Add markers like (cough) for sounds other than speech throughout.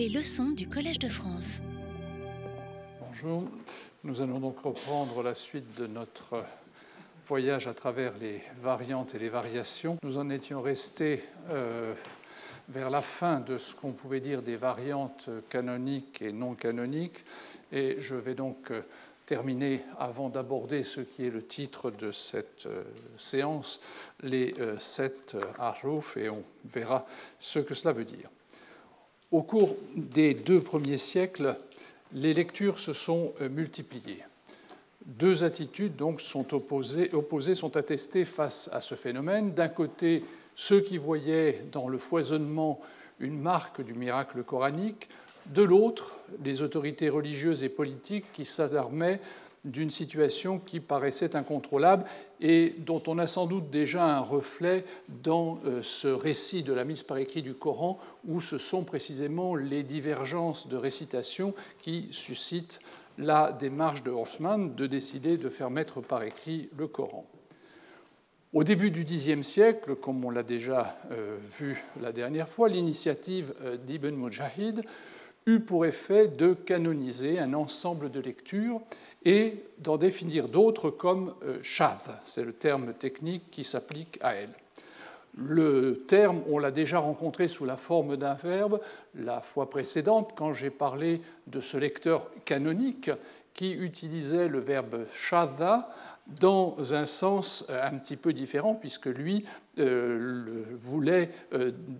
Les leçons du Collège de France. Bonjour, nous allons donc reprendre la suite de notre voyage à travers les variantes et les variations. Nous en étions restés euh, vers la fin de ce qu'on pouvait dire des variantes canoniques et non canoniques, et je vais donc euh, terminer avant d'aborder ce qui est le titre de cette euh, séance, les sept harouf, et on verra ce que cela veut dire. Au cours des deux premiers siècles, les lectures se sont euh, multipliées. Deux attitudes donc sont opposées, opposées sont attestées face à ce phénomène. D'un côté, ceux qui voyaient dans le foisonnement une marque du miracle coranique, de l'autre, les autorités religieuses et politiques qui s'alarmaient d'une situation qui paraissait incontrôlable et dont on a sans doute déjà un reflet dans euh, ce récit de la mise par écrit du Coran, où ce sont précisément les divergences de récitation qui suscitent la démarche de Horsman de décider de faire mettre par écrit le Coran. Au début du Xe siècle, comme on l'a déjà euh, vu la dernière fois, l'initiative euh, d'Ibn Mujahid eut pour effet de canoniser un ensemble de lectures et d'en définir d'autres comme euh, shav, c'est le terme technique qui s'applique à elle. Le terme, on l'a déjà rencontré sous la forme d'un verbe la fois précédente quand j'ai parlé de ce lecteur canonique qui utilisait le verbe shadha dans un sens euh, un petit peu différent, puisque lui euh, voulait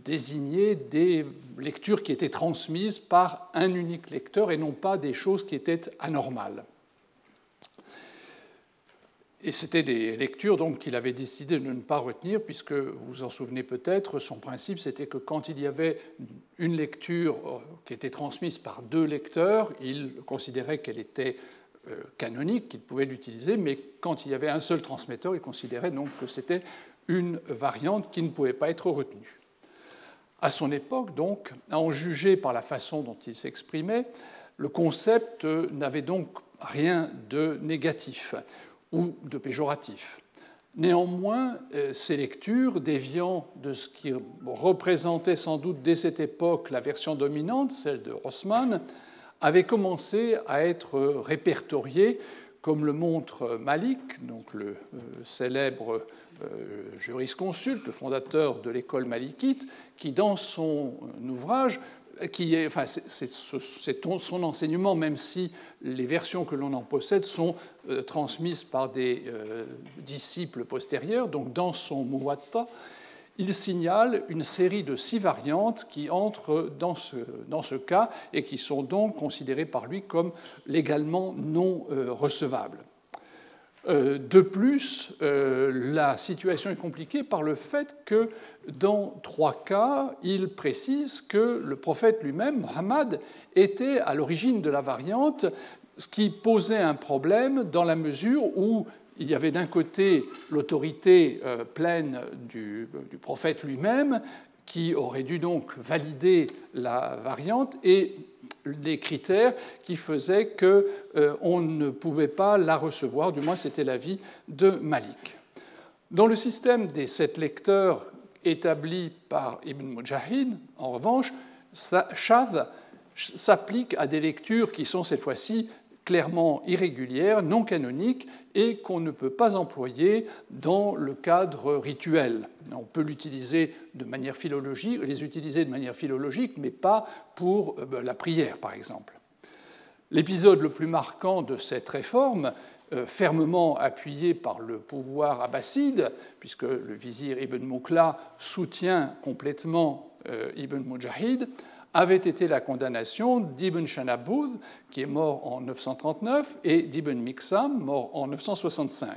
désigner des lectures qui étaient transmises par un unique lecteur et non pas des choses qui étaient anormales. Et c'était des lectures qu'il avait décidé de ne pas retenir, puisque vous vous en souvenez peut-être, son principe c'était que quand il y avait une lecture euh, qui était transmise par deux lecteurs, il considérait qu'elle était euh, canonique, qu'il pouvait l'utiliser, mais quand il y avait un seul transmetteur, il considérait donc que c'était une variante qui ne pouvait pas être retenue. À son époque, donc, à en juger par la façon dont il s'exprimait, le concept n'avait donc rien de négatif ou de péjoratif. Néanmoins, euh, ces lectures, déviant de ce qui représentait sans doute dès cette époque la version dominante, celle de Rossmann, avaient commencé à être répertoriées, comme le montre Malik, donc le euh, célèbre euh, jurisconsulte, fondateur de l'école malikite, qui, dans son ouvrage, qui est, c'est son enseignement, même si les versions que l'on en possède sont euh, transmises par des euh, disciples postérieurs. Donc, dans son Muwatta, il signale une série de six variantes qui entrent dans ce, cas et qui sont donc considérées par lui comme légalement non euh, recevables. Euh, de plus, euh, la situation est compliquée par le fait que dans trois cas, il précise que le prophète lui-même, Muhammad, était à l'origine de la variante, ce qui posait un problème dans la mesure où il y avait d'un côté l'autorité euh, pleine du, prophète lui-même, qui aurait dû donc valider la variante, et des critères qui faisaient qu'on euh, ne pouvait pas la recevoir, du moins c'était l'avis de Malik. Dans le système des sept lecteurs établi par Ibn Mujahid, en revanche, Shadh s'applique à des lectures qui sont cette fois-ci clairement irrégulières, non canoniques, et qu'on ne peut pas employer dans le cadre rituel. On peut l'utiliser de manière philologique, les utiliser de manière philologique, mais pas pour euh, ben, la prière, par exemple. L'épisode le plus marquant de cette réforme, euh, fermement appuyé par le pouvoir abbasside, puisque le vizir Ibn Moukla soutient complètement euh, Ibn Mujahid, avait été la condamnation d'Ibn Shanaboud, qui est mort en 939, et d'Ibn Miksam, mort en 965.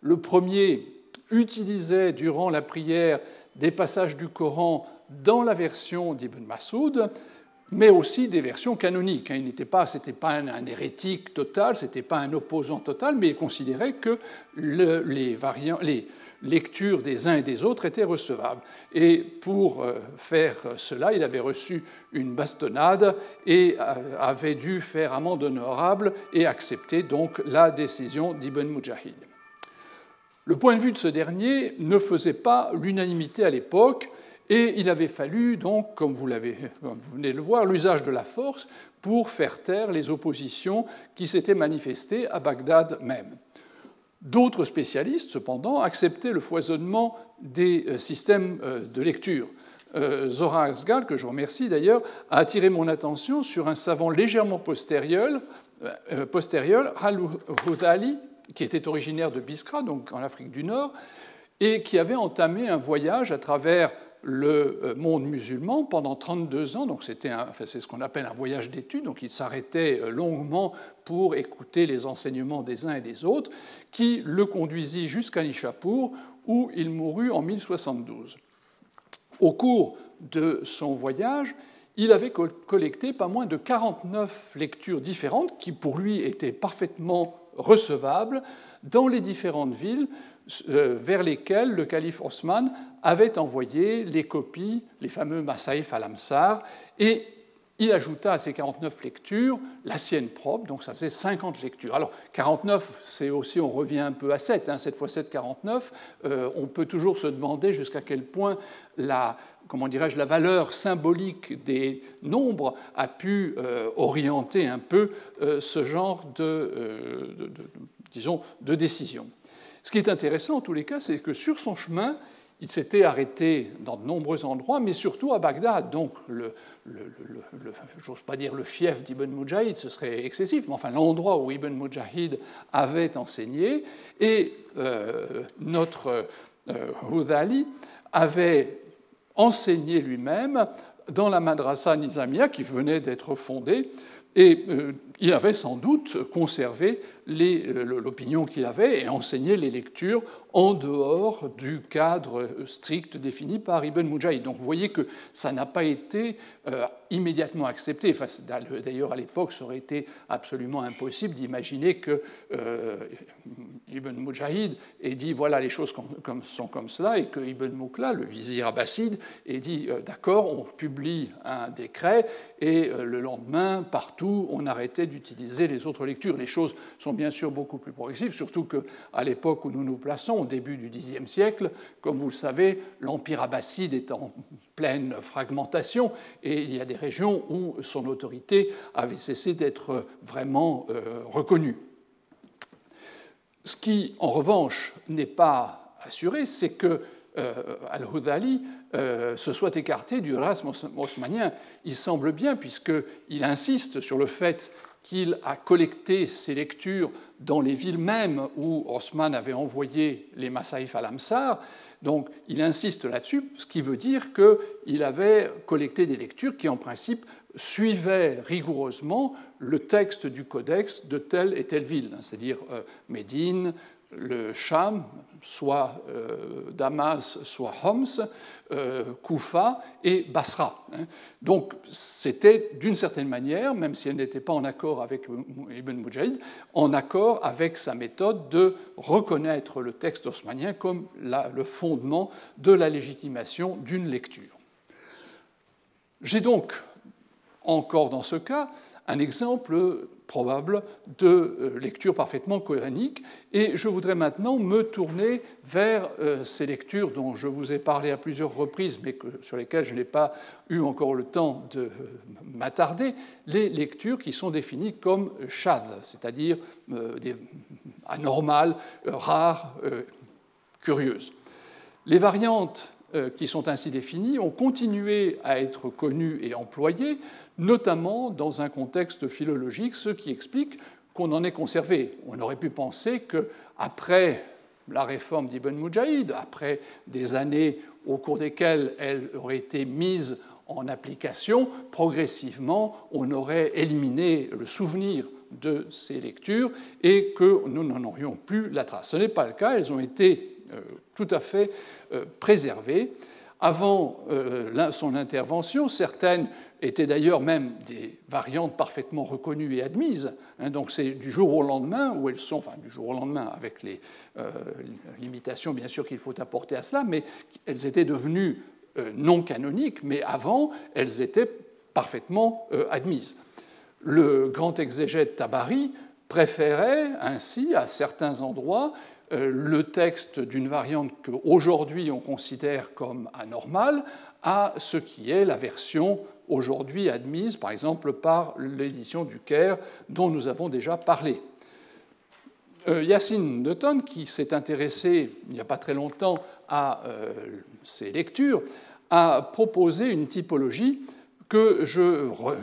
Le premier utilisait durant la prière des passages du Coran dans la version d'Ibn Masoud, mais aussi des versions canoniques. Il n'était pas, c'était pas un, hérétique total, c'était pas un opposant total, mais il considérait que les, variants, les, lecture des uns et des autres était recevable. Et pour euh, faire cela, il avait reçu une bastonnade et euh, avait dû faire amende honorable et accepter donc la décision d'Ibn Mujahid. Le point de vue de ce dernier ne faisait pas l'unanimité à l'époque, Et il avait fallu, donc, comme vous, comme vous venez de le voir, l'usage de la force pour faire taire les oppositions qui s'étaient manifestées à Bagdad même. D'autres spécialistes, cependant, acceptaient le foisonnement des euh, systèmes euh, de lecture. Euh, Zora Arzgal, que je remercie d'ailleurs, a attiré mon attention sur un savant légèrement postérieur, postérieur Al-Hudali, qui était originaire de Biskra, donc en Afrique du Nord, et qui avait entamé un voyage à travers le euh, monde musulman pendant 32 ans. Donc c'est ce qu'on appelle un voyage d'études. Donc il s'arrêtait euh, longuement pour écouter les enseignements des uns et des autres, qui le conduisit jusqu'à Nishapur, où il mourut en 1072. Au cours de son voyage, il avait collecté pas moins de 49 lectures différentes qui, pour lui, étaient parfaitement recevables dans les différentes villes vers lesquelles le calife Osman avait envoyé les copies, les fameux Masaïf al-Amsar, et il ajouta à ces 49 lectures la sienne propre, donc ça faisait 50 lectures. Alors 49, c'est aussi, on revient un peu à 7, hein, 7 fois 7, 49. on peut toujours se demander jusqu'à quel point la, comment dirais-je, la valeur symbolique des nombres a pu euh, orienter un peu euh, ce genre de, disons, de décision. Ce qui est intéressant en tous les cas, c'est que sur son chemin, il s'était arrêté dans de nombreux endroits, mais surtout à Bagdad. Donc, le, j'ose pas dire le fief d'Ibn Mujahid, ce serait excessif, mais enfin l'endroit où Ibn Mujahid avait enseigné. Et euh, notre euh, avait enseigné lui-même dans la madrasa nizamia qui venait d'être fondée. Et euh, il avait sans doute conservé l'opinion qu'il avait et enseigné les lectures en dehors du cadre strict défini par Ibn Mujahid. Donc vous voyez que ça n'a pas été euh, immédiatement accepté. D'ailleurs, à l'époque, ça aurait été absolument impossible d'imaginer que euh, Ibn Mujahid ait dit voilà, les choses sont comme cela, et que Ibn Moukla, le vizir abbasside, ait dit euh, d'accord, on publie un décret, et le lendemain, partout, on arrêtait d'utiliser les autres lectures. Les choses sont bien sûr beaucoup plus progressives, surtout qu'à l'époque où nous nous plaçons, au début du Xe siècle, comme vous le savez, l'Empire abbasside est en pleine fragmentation et il y a des régions où son autorité avait cessé d'être vraiment euh, reconnue. Ce qui, en revanche, n'est pas assuré, c'est que euh, Al-Hudali euh, se soit écarté du rasme haussmanien. Il semble bien, puisqu'il insiste sur le fait qu'il a collecté ses lectures dans les villes mêmes où Osman avait envoyé les Masaïf al-Amsar. Donc il insiste là-dessus, ce qui veut dire qu'il avait collecté des lectures qui, en principe, suivaient rigoureusement le texte du codex de telle et telle ville, c'est-à-dire euh, Médine, le Cham, soit euh, Damas, soit Homs, euh, Koufa et Basra. Hein. Donc c'était d'une certaine manière, même si elle n'était pas en accord avec Ibn Mujahid, en accord avec sa méthode de reconnaître le texte osmanien comme le fondement de la légitimation d'une lecture. J'ai donc, encore dans ce cas, un exemple probable de euh, lecture parfaitement coranique. Et je voudrais maintenant me tourner vers euh, ces lectures dont je vous ai parlé à plusieurs reprises, mais sur lesquelles je n'ai pas eu encore le temps de euh, m'attarder, les lectures qui sont définies comme chades, c'est-à-dire anormales, rares, curieuses. Les variantes qui sont ainsi définies ont continué à être connues et employées, notamment dans un contexte philologique, ce qui explique qu'on en ait conservé. On aurait pu penser qu'après la réforme d'Ibn Mujahid, après des années au cours desquelles elle aurait été mise en application, progressivement, on aurait éliminé le souvenir de ces lectures et que nous n'en aurions plus la trace. Ce n'est pas le cas, elles ont été euh, tout à fait euh, préservées. Avant euh, son intervention, certaines étaient d'ailleurs même des variantes parfaitement reconnues et admises. Hein, donc c'est du jour au lendemain où elles sont, enfin du jour au lendemain avec les euh, limitations bien sûr qu'il faut apporter à cela, mais elles étaient devenues euh, non canoniques, mais avant elles étaient parfaitement euh, admises. Le grand exégète Tabari préférait ainsi à certains endroits le texte d'une variante qu'aujourd'hui on considère comme anormale à ce qui est la version aujourd'hui admise, par exemple, par l'édition du Caire, dont nous avons déjà parlé. Euh, Yacine Newton, qui s'est intéressé il n'y a pas très longtemps à euh, ces lectures, a proposé une typologie que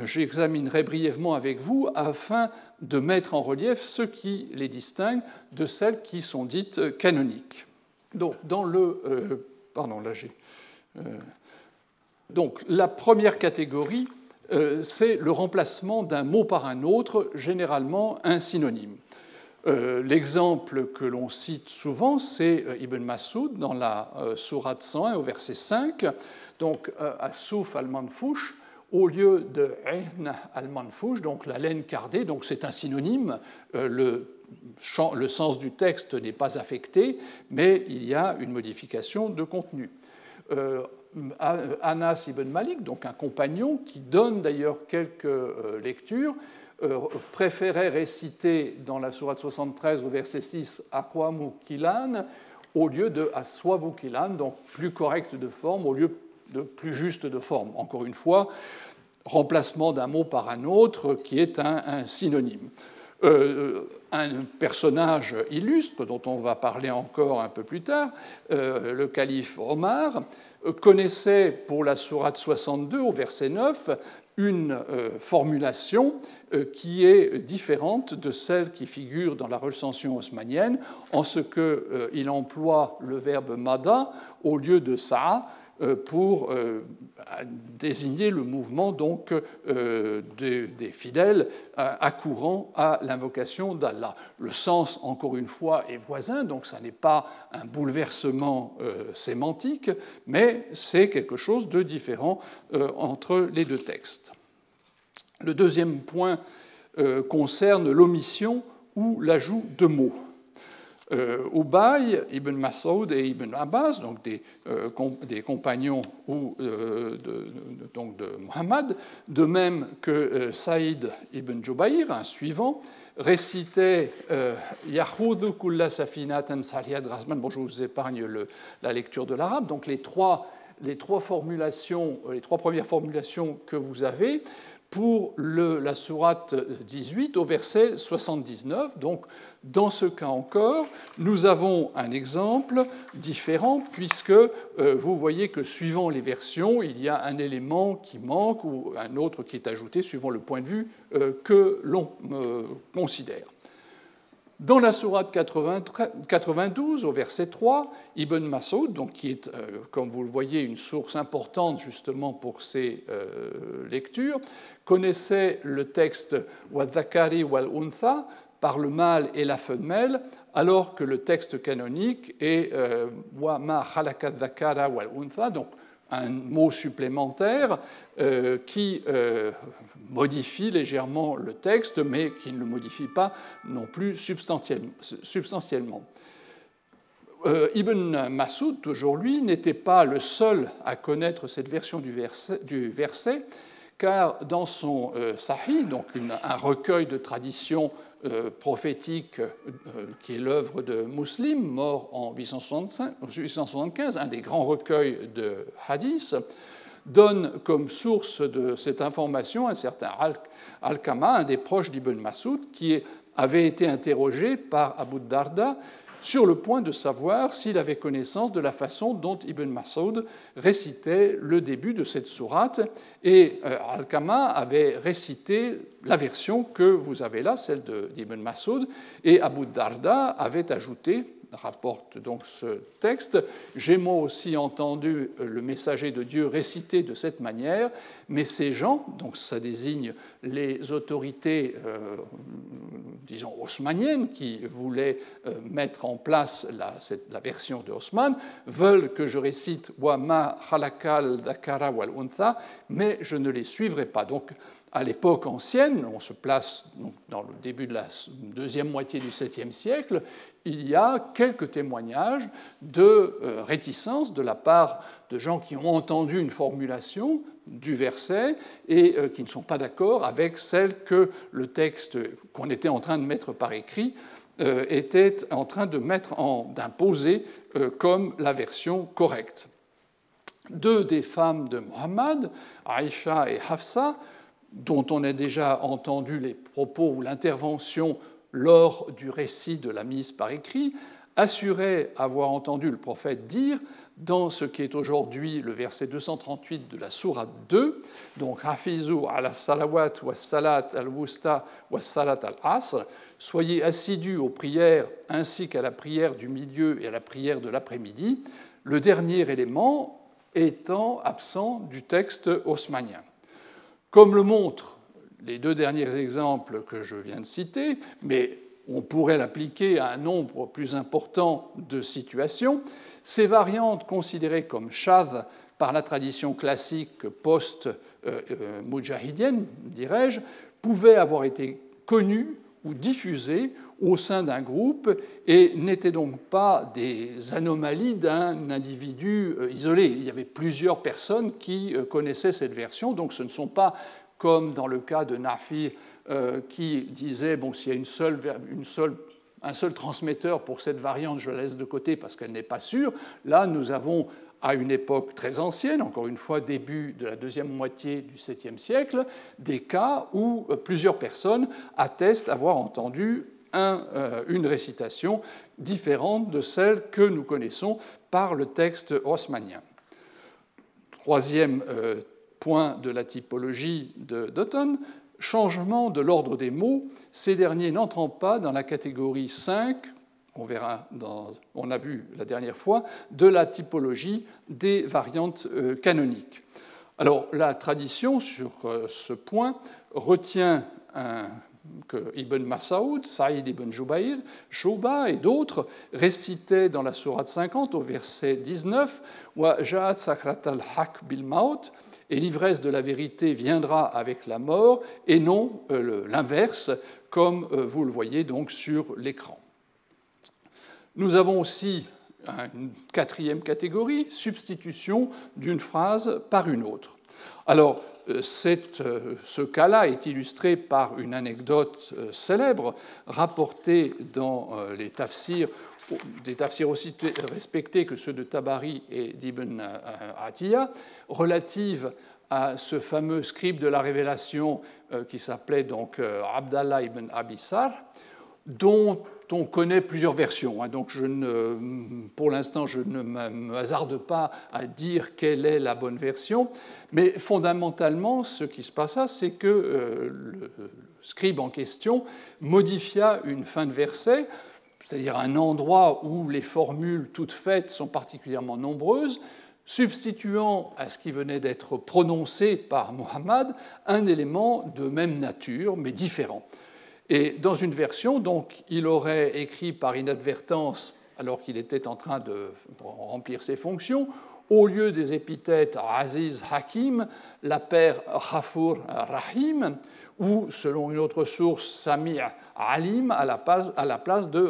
j'examinerai brièvement avec vous afin de mettre en relief ce qui les distingue de celles qui sont dites canoniques. Donc, dans le. Euh, pardon, là j'ai. Donc la première catégorie, euh, c'est le remplacement d'un mot par un autre, généralement un synonyme. Euh, l'exemple que l'on cite souvent, c'est euh, Ibn Massoud dans la Sourate 101 au verset 5. Donc, Assouf al-Manfouch, au lieu de Ein al-Manfouch, donc la laine cardée, donc c'est un synonyme. le, le sens du texte n'est pas affecté, mais il y a une modification de contenu. Anas ibn Malik, donc un compagnon, qui donne d'ailleurs quelques euh, lectures, euh, préférait réciter dans la Sourate 73 au verset 6 Akwamu Kilan au lieu de Aswabu Kilan, donc plus correct de forme au lieu de plus juste de forme. Encore une fois, remplacement d'un mot par un autre qui est un, synonyme. Euh, un personnage illustre dont on va parler encore un peu plus tard, le calife Omar, connaissait pour la sourate 62 au verset 9 une euh, formulation euh, qui est différente de celle qui figure dans la recension haussmannienne, en ce qu'il euh, emploie le verbe mada au lieu de sa euh, pour euh, désigner le mouvement donc euh, des, fidèles accourant à l'invocation d'Allah. Le sens, encore une fois, est voisin, donc ça n'est pas un bouleversement sémantique, mais c'est quelque chose de différent entre les deux textes. Le deuxième point concerne l'omission ou l'ajout de mots. Euh, Ubay, Ibn Masoud et Ibn Abbas, donc des, euh, compagnons euh, de, donc de Muhammad, de même que Saïd ibn Jubayr, un suivant, récitait Yahoudou kulla safinatan rasman. Bon, je vous épargne la lecture de l'arabe. Donc les trois, les trois formulations, les trois premières formulations que vous avez pour la sourate 18 au verset 79. Donc, dans ce cas encore, nous avons un exemple différent puisque euh, vous voyez que suivant les versions, il y a un élément qui manque ou un autre qui est ajouté suivant le point de vue euh, que l'on euh, considère. Dans la sourate 92, au verset 3, Ibn Masoud, donc qui est, comme vous le voyez, une source importante justement pour ces lectures, connaissait le texte Wadzakari wal Untha, par le mâle et la femelle, alors que le texte canonique est euh, wa ma dhakara wal untha, donc un mot supplémentaire euh, qui euh, modifie légèrement le texte, mais qui ne le modifie pas non plus substantiellement. Ibn Massoud, toujours lui, n'était pas le seul à connaître cette version du verset, du verset car dans son Sahih, donc un recueil de traditions euh, prophétique euh, qui est l'œuvre de Muslim, mort en 875, un des grands recueils de hadiths, donne comme source de cette information un certain Al-Kama, un des proches d'Ibn Massoud, qui avait été interrogé par Abu Darda sur le point de savoir s'il avait connaissance de la façon dont Ibn Mas'ud récitait le début de cette sourate. Et euh, Al-Kama avait récité la version que vous avez là, celle d'Ibn Mas'ud, et Abu Darda avait ajouté rapporte donc ce texte. J'ai moi aussi entendu le messager de Dieu réciter de cette manière, mais ces gens, donc ça désigne les autorités, euh, disons, haussmanniennes qui voulaient euh, mettre en place la, version de Haussmann, veulent que je récite Wama halakal dakara wal mais je ne les suivrai pas. Donc, à l'époque ancienne, on se place dans le début de la deuxième moitié du 7e siècle, il y a quelques témoignages de euh, réticence de la part de gens qui ont entendu une formulation du verset et euh, qui ne sont pas d'accord avec celle que le texte qu'on était en train de mettre par écrit était en train de mettre d'imposer comme la version correcte. Deux des femmes de Muhammad, Aïcha et Hafsa, dont on a déjà entendu les propos ou l'intervention lors du récit de la mise par écrit, assuraient avoir entendu le prophète dire dans ce qui est aujourd'hui le verset 238 de la Sourate 2, donc Hafizu ala salawat wa salat al-wusta wa salat al-asr, soyez assidus aux prières ainsi qu'à la prière du milieu et à la prière de l'après-midi, le dernier élément étant absent du texte haussmanien. Comme le montrent les deux derniers exemples que je viens de citer, mais on pourrait l'appliquer à un nombre plus important de situations, ces variantes considérées comme shadh par la tradition classique post-moudjahidienne, dirais-je, pouvaient avoir été connues ou diffusées au sein d'un groupe et n'étaient donc pas des anomalies d'un individu euh, isolé. Il y avait plusieurs personnes qui euh, connaissaient cette version, donc ce ne sont pas comme dans le cas de Nafi euh, qui disait bon s'il y a une seule, un seul transmetteur pour cette variante, je la laisse de côté parce qu'elle n'est pas sûre. Là, nous avons à une époque très ancienne, encore une fois début de la deuxième moitié du 7e siècle, des cas où plusieurs personnes attestent avoir entendu euh, une récitation différente de celle que nous connaissons par le texte haussmannien. Troisième euh, point de la typologie de Dutton, changement de l'ordre des mots, ces derniers n'entrant pas dans la catégorie 5, on verra, on a vu la dernière fois, de la typologie des variantes euh, canoniques. Alors la tradition sur ce point retient que Ibn Masaoud, Saïd ibn Jubayr, Shouba et d'autres récitaient dans la Sourate 50 au verset 19 Wa sakrat al-haq bil maut et l'ivresse de la vérité viendra avec la mort, et non euh, l'inverse, comme euh, vous le voyez donc sur l'écran. Nous avons aussi une quatrième catégorie, substitution d'une phrase par une autre. Alors, euh, ce cas-là est illustré par une anecdote célèbre rapportée dans les tafsirs, des tafsirs aussi respectés que ceux de Tabari et d'Ibn Atiyah, relative à ce fameux scribe de la révélation qui s'appelait donc Abdallah ibn Abissar, dont on connaît plusieurs versions. Hein. donc, pour l'instant, je ne me hasarde pas à dire quelle est la bonne version. Mais fondamentalement, ce qui se passa, c'est que euh, le scribe en question modifia une fin de verset, c'est-à-dire un endroit où les formules toutes faites sont particulièrement nombreuses, substituant à ce qui venait d'être prononcé par Muhammad un élément de même nature, mais différent. Et dans une version, donc, il aurait écrit par inadvertance, alors qu'il était en train de remplir ses fonctions, au lieu des épithètes Aziz Hakim, la paire Khafour Rahim, ou, selon une autre source, Sami' Alim à la place, de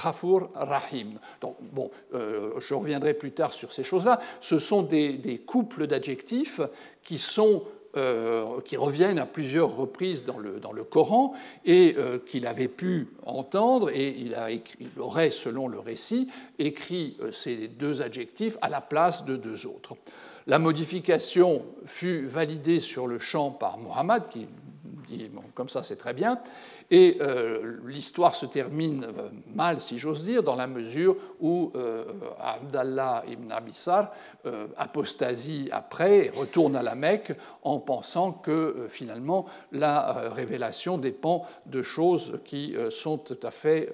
Khafour Rahim. Donc, bon, euh, je reviendrai plus tard sur ces choses-là. Ce sont des, couples d'adjectifs qui sont euh, qui reviennent à plusieurs reprises dans le, Coran et euh, qu'il avait pu entendre, et il, aurait, selon le récit, écrit ces deux adjectifs à la place de deux autres. La modification fut validée sur le champ par Muhammad, qui comme ça c'est très bien, et euh, l'histoire se termine euh, mal, si j'ose dire, dans la mesure où euh, Abdallah ibn Abissar apostasie après et retourne à la Mecque en pensant que finalement la révélation dépend de choses qui sont tout à fait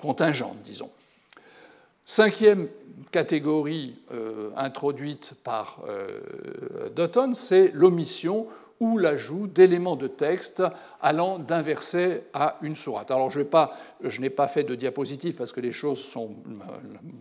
contingentes, disons. Cinquième catégorie introduite par Dutton, c'est l'omission ou l'ajout d'éléments de texte allant d'un verset à une sourate. Alors je, n'ai pas fait de diapositive parce que les choses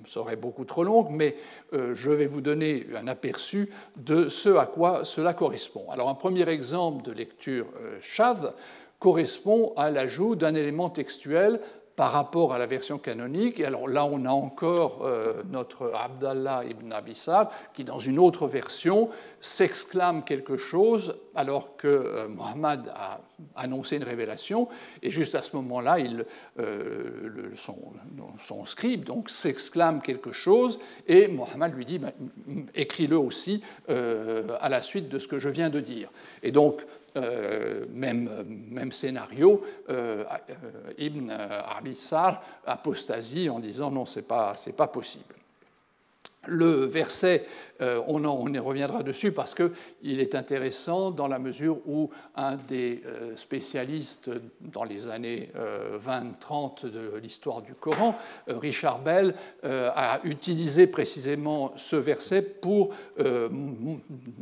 seraient beaucoup trop longues, mais euh, je vais vous donner un aperçu de ce à quoi cela correspond. Alors un premier exemple de lecture euh, chave correspond à l'ajout d'un élément textuel par rapport à la version canonique. Et alors là, on a encore euh, notre Abdallah ibn Abissar qui, dans une autre version, s'exclame quelque chose alors que euh, Mohammed a annoncé une révélation. Et juste à ce moment-là, euh, son, scribe donc s'exclame quelque chose et Mohammed lui dit ben, écris-le aussi à la suite de ce que je viens de dire. Et donc euh, même, scénario, euh, euh, Ibn Abissar apostasie en disant non, ce n'est pas possible. Le verset, euh, on, y reviendra dessus parce qu'il est intéressant dans la mesure où un des euh, spécialistes dans les années 20-30 euh, de l'histoire du Coran, Richard Bell, a utilisé précisément ce verset pour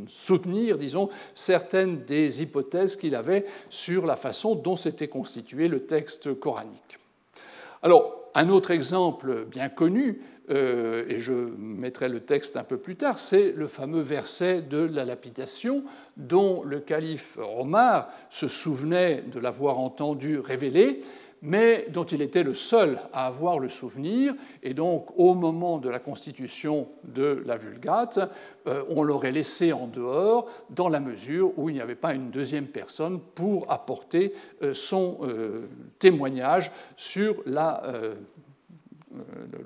soutenir, disons, certaines des hypothèses qu'il avait sur la façon dont s'était constitué le texte coranique. Alors, un autre exemple bien connu, euh, et je mettrai le texte un peu plus tard, c'est le fameux verset de la lapidation dont le calife Omar se souvenait de l'avoir entendu révéler, mais dont il était le seul à avoir le souvenir, et donc au moment de la constitution de la Vulgate, euh, on l'aurait laissé en dehors dans la mesure où il n'y avait pas une deuxième personne pour apporter euh, son témoignage sur la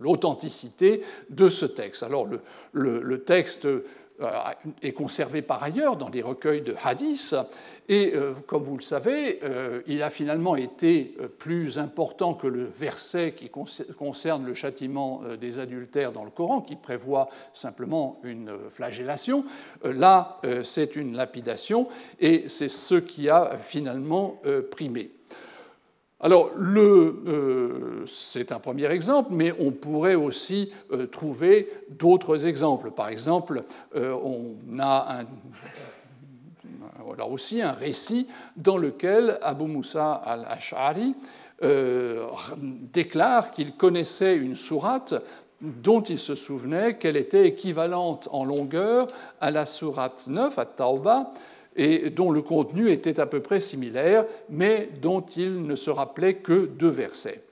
l'authenticité de ce texte. Alors le, texte euh, est conservé par ailleurs dans des recueils de hadiths, et euh, comme vous le savez, euh, il a finalement été plus important que le verset qui concerne le châtiment des adultères dans le Coran, qui prévoit simplement une flagellation. Là, c'est une lapidation, et c'est ce qui a finalement primé. Alors, euh, c'est un premier exemple, mais on pourrait aussi euh, trouver d'autres exemples. Par exemple, euh, on a aussi un récit dans lequel Abu Musa al-Ash'ari déclare qu'il connaissait une sourate dont il se souvenait qu'elle était équivalente en longueur à la sourate 9, à Tauba, et dont le contenu était à peu près similaire, mais dont il ne se rappelait que deux versets.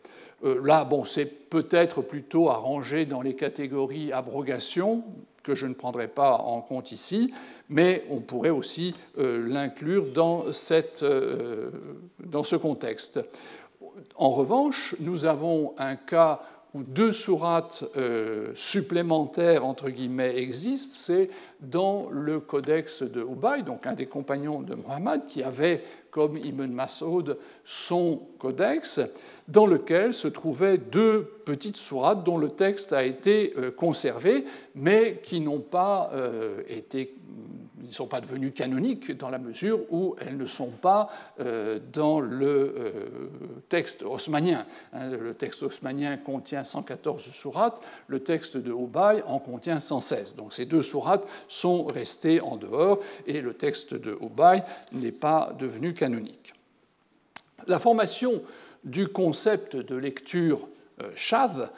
Euh, là, bon, c'est peut-être plutôt à ranger dans les catégories abrogation, que je ne prendrai pas en compte ici, mais on pourrait aussi euh, l'inclure dans, euh, dans ce contexte. En revanche, nous avons un cas où deux sourates euh, supplémentaires, entre guillemets, existent, c'est dans le codex de Ubay, donc un des compagnons de Muhammad, qui avait, comme Ibn Masoud, son codex, dans lequel se trouvaient deux petites sourates dont le texte a été euh, conservé, mais qui n'ont pas euh, été ne sont pas devenues canoniques dans la mesure où elles ne sont pas euh, dans le euh, texte haussmanien. Hein, le texte haussmanien contient 114 sourates, le texte de Houbaï en contient 116. Donc ces deux sourates sont restées en dehors et le texte de Houbaï n'est pas devenu canonique. La formation du concept de lecture euh, chave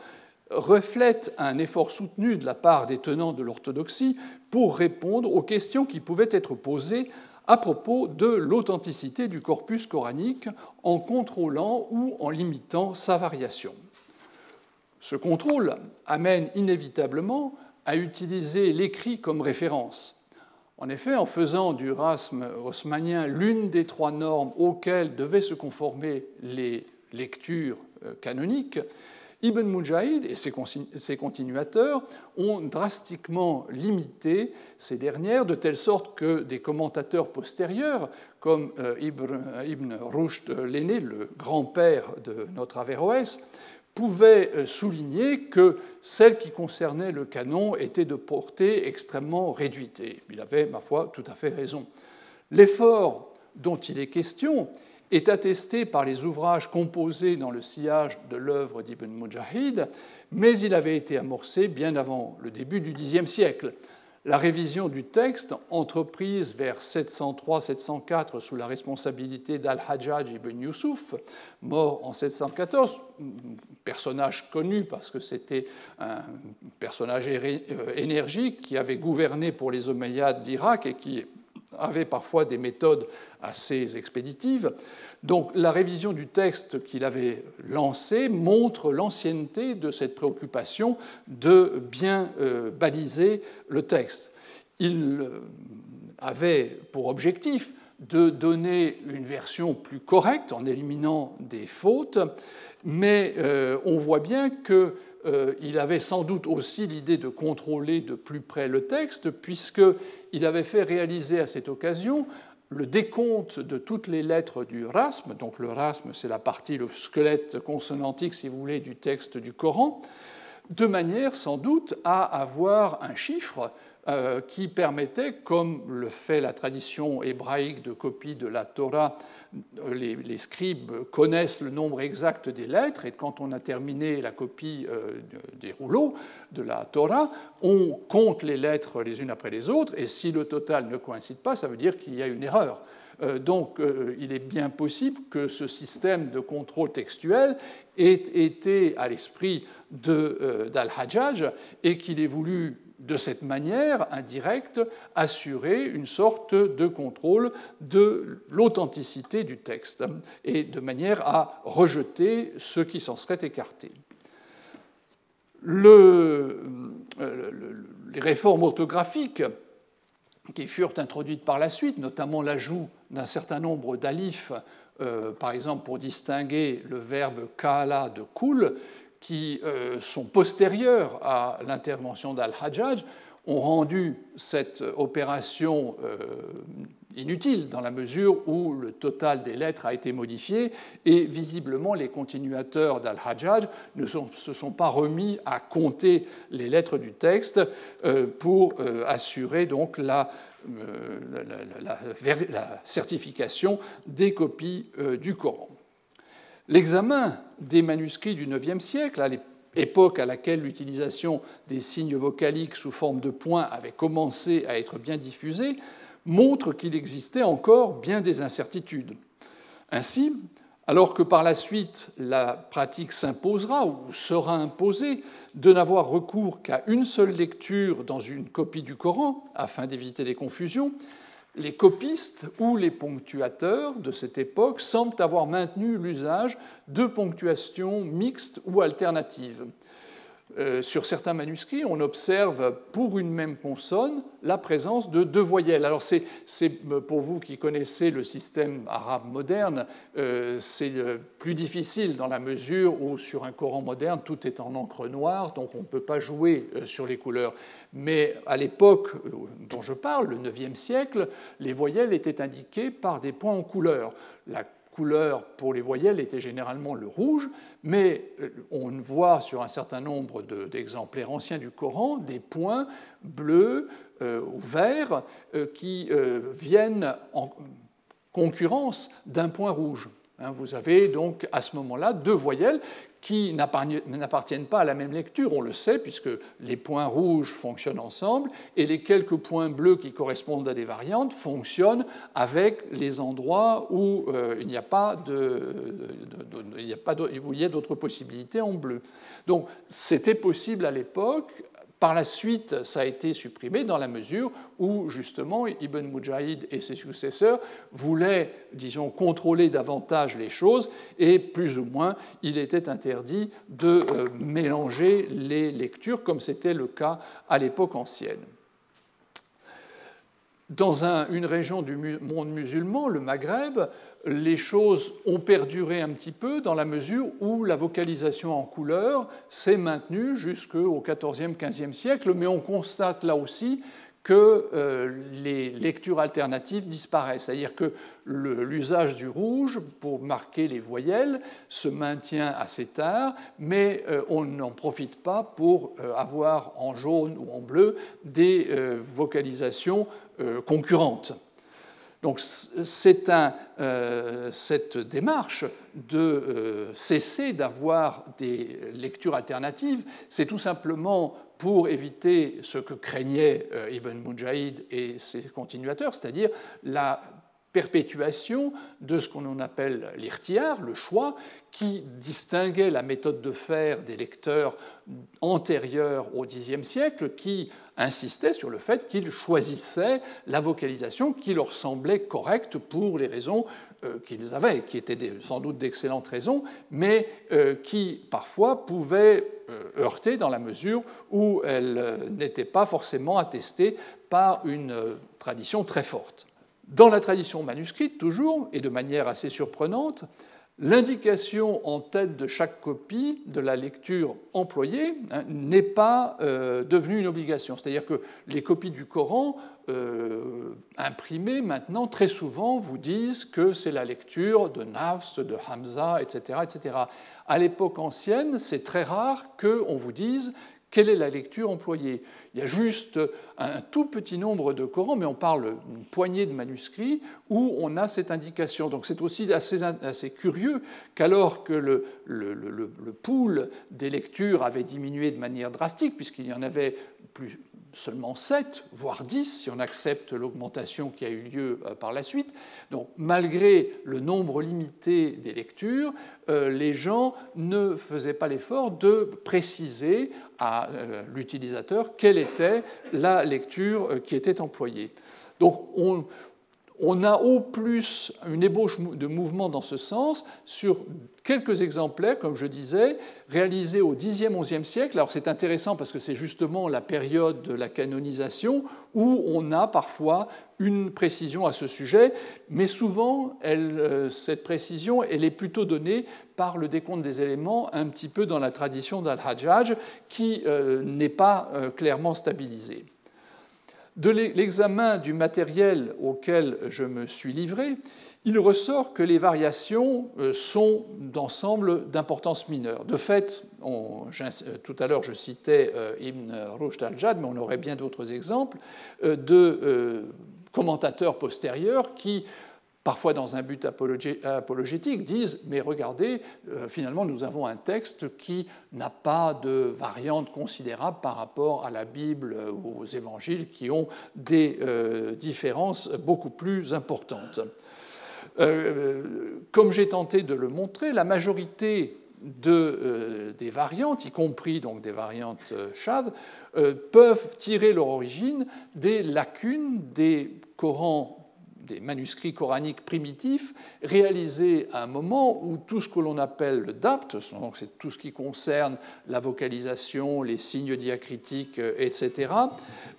reflète un effort soutenu de la part des tenants de l'orthodoxie pour répondre aux questions qui pouvaient être posées à propos de l'authenticité du corpus coranique en contrôlant ou en limitant sa variation. Ce contrôle amène inévitablement à utiliser l'écrit comme référence. En effet, en faisant du rasme haussmanien l'une des trois normes auxquelles devaient se conformer les lectures euh, canoniques, Ibn Mujahid et ses continuateurs ont drastiquement limité ces dernières, de telle sorte que des commentateurs postérieurs, comme euh, Ibn Rushd l'aîné, le grand-père de notre Averroès, pouvaient euh, souligner que celles qui concernaient le canon étaient de portée extrêmement réduite. il avait, ma foi, tout à fait raison. L'effort dont il est question est attesté par les ouvrages composés dans le sillage de l'œuvre d'Ibn Mujahid, mais il avait été amorcé bien avant le début du Xe siècle. La révision du texte, entreprise vers 703-704 sous la responsabilité d'Al-Hajjaj ibn Yusuf, mort en 714, personnage connu parce que c'était un personnage euh, énergique qui avait gouverné pour les Omeyyades d'Irak et qui avait parfois des méthodes assez expéditives. Donc la révision du texte qu'il avait lancé montre l'ancienneté de cette préoccupation de bien euh, baliser le texte. Il euh, avait pour objectif de donner une version plus correcte en éliminant des fautes, mais euh, on voit bien qu'il avait sans doute aussi l'idée de contrôler de plus près le texte, puisqu'il avait fait réaliser à cette occasion le décompte de toutes les lettres du rasme, donc le rasme c'est la partie, le squelette consonantique, si vous voulez, du texte du Coran, de manière sans doute à avoir un chiffre euh, qui permettait, comme le fait la tradition hébraïque de copie de la Torah, euh, les, scribes connaissent le nombre exact des lettres, et quand on a terminé la copie euh, des rouleaux de la Torah, on compte les lettres les unes après les autres, et si le total ne coïncide pas, ça veut dire qu'il y a une erreur. Donc il est bien possible que ce système de contrôle textuel ait été à l'esprit d'Al-Hajjaj et qu'il ait voulu de cette manière indirecte, assurer une sorte de contrôle de l'authenticité du texte et de manière à rejeter ce qui s'en serait écarté. Euh, les réformes orthographiques qui furent introduites par la suite, notamment l'ajout d'un certain nombre d'alifs, euh, par exemple pour distinguer le verbe kala de kul, qui euh, sont postérieurs à l'intervention d'Al-Hajjaj ont rendu cette opération euh, inutile dans la mesure où le total des lettres a été modifié et visiblement les continuateurs d'Al-Hajjaj ne se sont pas remis à compter les lettres du texte euh, pour assurer donc la certification des copies du Coran. L'examen des manuscrits du IXe siècle, à l'époque à laquelle l'utilisation des signes vocaliques sous forme de points avait commencé à être bien diffusée, montre qu'il existait encore bien des incertitudes. Ainsi, alors que par la suite la pratique s'imposera ou sera imposée de n'avoir recours qu'à une seule lecture dans une copie du Coran afin d'éviter les confusions, les copistes ou les ponctuateurs de cette époque semblent avoir maintenu l'usage de ponctuations mixtes ou alternatives. Euh, sur certains manuscrits, on observe pour une même consonne la présence de deux voyelles. Alors c'est euh, pour vous qui connaissez le système arabe moderne, euh, c'est plus difficile dans la mesure où sur un Coran moderne tout est en encre noire, donc on ne peut pas jouer sur les couleurs. Mais à l'époque dont je parle, le IXe siècle, les voyelles étaient indiquées par des points en couleur. Couleur pour les voyelles était généralement le rouge, mais euh, on voit sur un certain nombre d'exemplaires anciens du Coran des points bleus euh, ou verts euh, qui viennent en concurrence d'un point rouge. Hein, vous avez donc à ce moment-là deux voyelles qui n'appartiennent pas à la même lecture, on le sait, puisque les points rouges fonctionnent ensemble, et les quelques points bleus qui correspondent à des variantes fonctionnent avec les endroits où euh, il n'y a pas d'autres possibilités en bleu. Donc c'était possible à l'époque par la suite, ça a été supprimé dans la mesure où, justement, Ibn Mujahid et ses successeurs voulaient, disons, contrôler davantage les choses et, plus ou moins, il était interdit de euh, mélanger les lectures, comme c'était le cas à l'époque ancienne. Dans une région du monde musulman, le Maghreb, les choses ont perduré un petit peu dans la mesure où la vocalisation en couleur s'est maintenue jusqu'au XIVe, XVe siècle, mais on constate là aussi que euh, les lectures alternatives disparaissent, c'est-à-dire que l'usage du rouge pour marquer les voyelles se maintient assez tard, mais euh, on n'en profite pas pour euh, avoir en jaune ou en bleu des vocalisations concurrentes. Donc c'est euh, cette démarche de euh, cesser d'avoir des lectures alternatives, c'est tout simplement pour éviter ce que craignaient euh, Ibn Mujahid et ses continuateurs, c'est-à-dire la perpétuation de ce qu'on appelle l'irtiar, le choix, qui distinguait la méthode de faire des lecteurs antérieurs au Xe siècle, qui insistait sur le fait qu'ils choisissaient la vocalisation qui leur semblait correcte pour les raisons euh, qu'ils avaient, qui étaient sans doute d'excellentes raisons, mais euh, qui parfois pouvaient euh, heurter dans la mesure où elles n'étaient pas forcément attestées par une tradition très forte. Dans la tradition manuscrite, toujours, et de manière assez surprenante, l'indication en tête de chaque copie de la lecture employée hein, n'est pas euh, devenue une obligation. C'est-à-dire que les copies du Coran euh, imprimées maintenant, très souvent, vous disent que c'est la lecture de Nafs, de Hamza, etc. etc. À l'époque ancienne, c'est très rare qu'on vous dise quelle est la lecture employée Il y a juste un tout petit nombre de Corans, mais on parle d'une poignée de manuscrits où on a cette indication. Donc c'est aussi assez, curieux qu'alors que le, le, le, le pool des lectures avait diminué de manière drastique, puisqu'il y en avait plus, seulement 7, voire 10, si on accepte l'augmentation qui a eu lieu euh, par la suite. Donc, malgré le nombre limité des lectures, euh, les gens ne faisaient pas l'effort de préciser à euh, l'utilisateur quelle était la lecture qui était employée. Donc, on, on a au plus une ébauche de mouvement dans ce sens sur quelques exemplaires, comme je disais, réalisés au Xe, XIe siècle. Alors c'est intéressant parce que c'est justement la période de la canonisation où on a parfois une précision à ce sujet, mais souvent euh, cette précision elle est plutôt donnée par le décompte des éléments un petit peu dans la tradition d'Al-Hajjaj qui euh, n'est pas euh, clairement stabilisée. De l'examen du matériel auquel je me suis livré, il ressort que les variations euh, sont d'ensemble d'importance mineure. De fait, tout à l'heure je citais euh, Ibn Rushd al-Jad, mais on aurait bien d'autres exemples euh, de commentateurs postérieurs qui parfois dans un but apologétique, disent Mais regardez, euh, finalement, nous avons un texte qui n'a pas de variante considérable par rapport à la Bible ou aux évangiles qui ont des euh, différences beaucoup plus importantes. Euh, comme j'ai tenté de le montrer, la majorité de, des variantes, y compris donc des variantes Shad, peuvent tirer leur origine des lacunes des Corans des manuscrits coraniques primitifs réalisés à un moment où tout ce que l'on appelle le dapt, c'est tout ce qui concerne la vocalisation, les signes diacritiques, euh, etc.,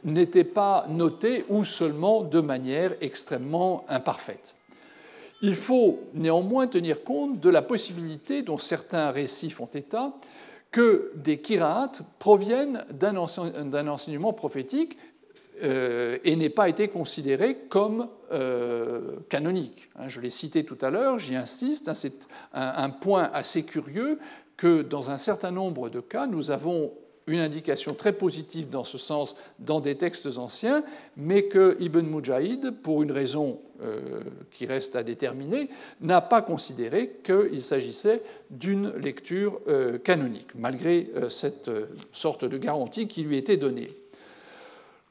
n'était pas noté ou seulement de manière extrêmement imparfaite. Il faut néanmoins tenir compte de la possibilité dont certains récits font état que des kiraat proviennent d'un enseignement prophétique euh, et n'ait pas été considéré comme euh, canonique. Hein, je l'ai cité tout à l'heure, j'y insiste, hein, c'est un, point assez curieux que dans un certain nombre de cas, nous avons une indication très positive dans ce sens dans des textes anciens, mais que Ibn Mujahid, pour une raison euh, qui reste à déterminer, n'a pas considéré qu'il s'agissait d'une lecture canonique, malgré cette sorte de garantie qui lui était donnée.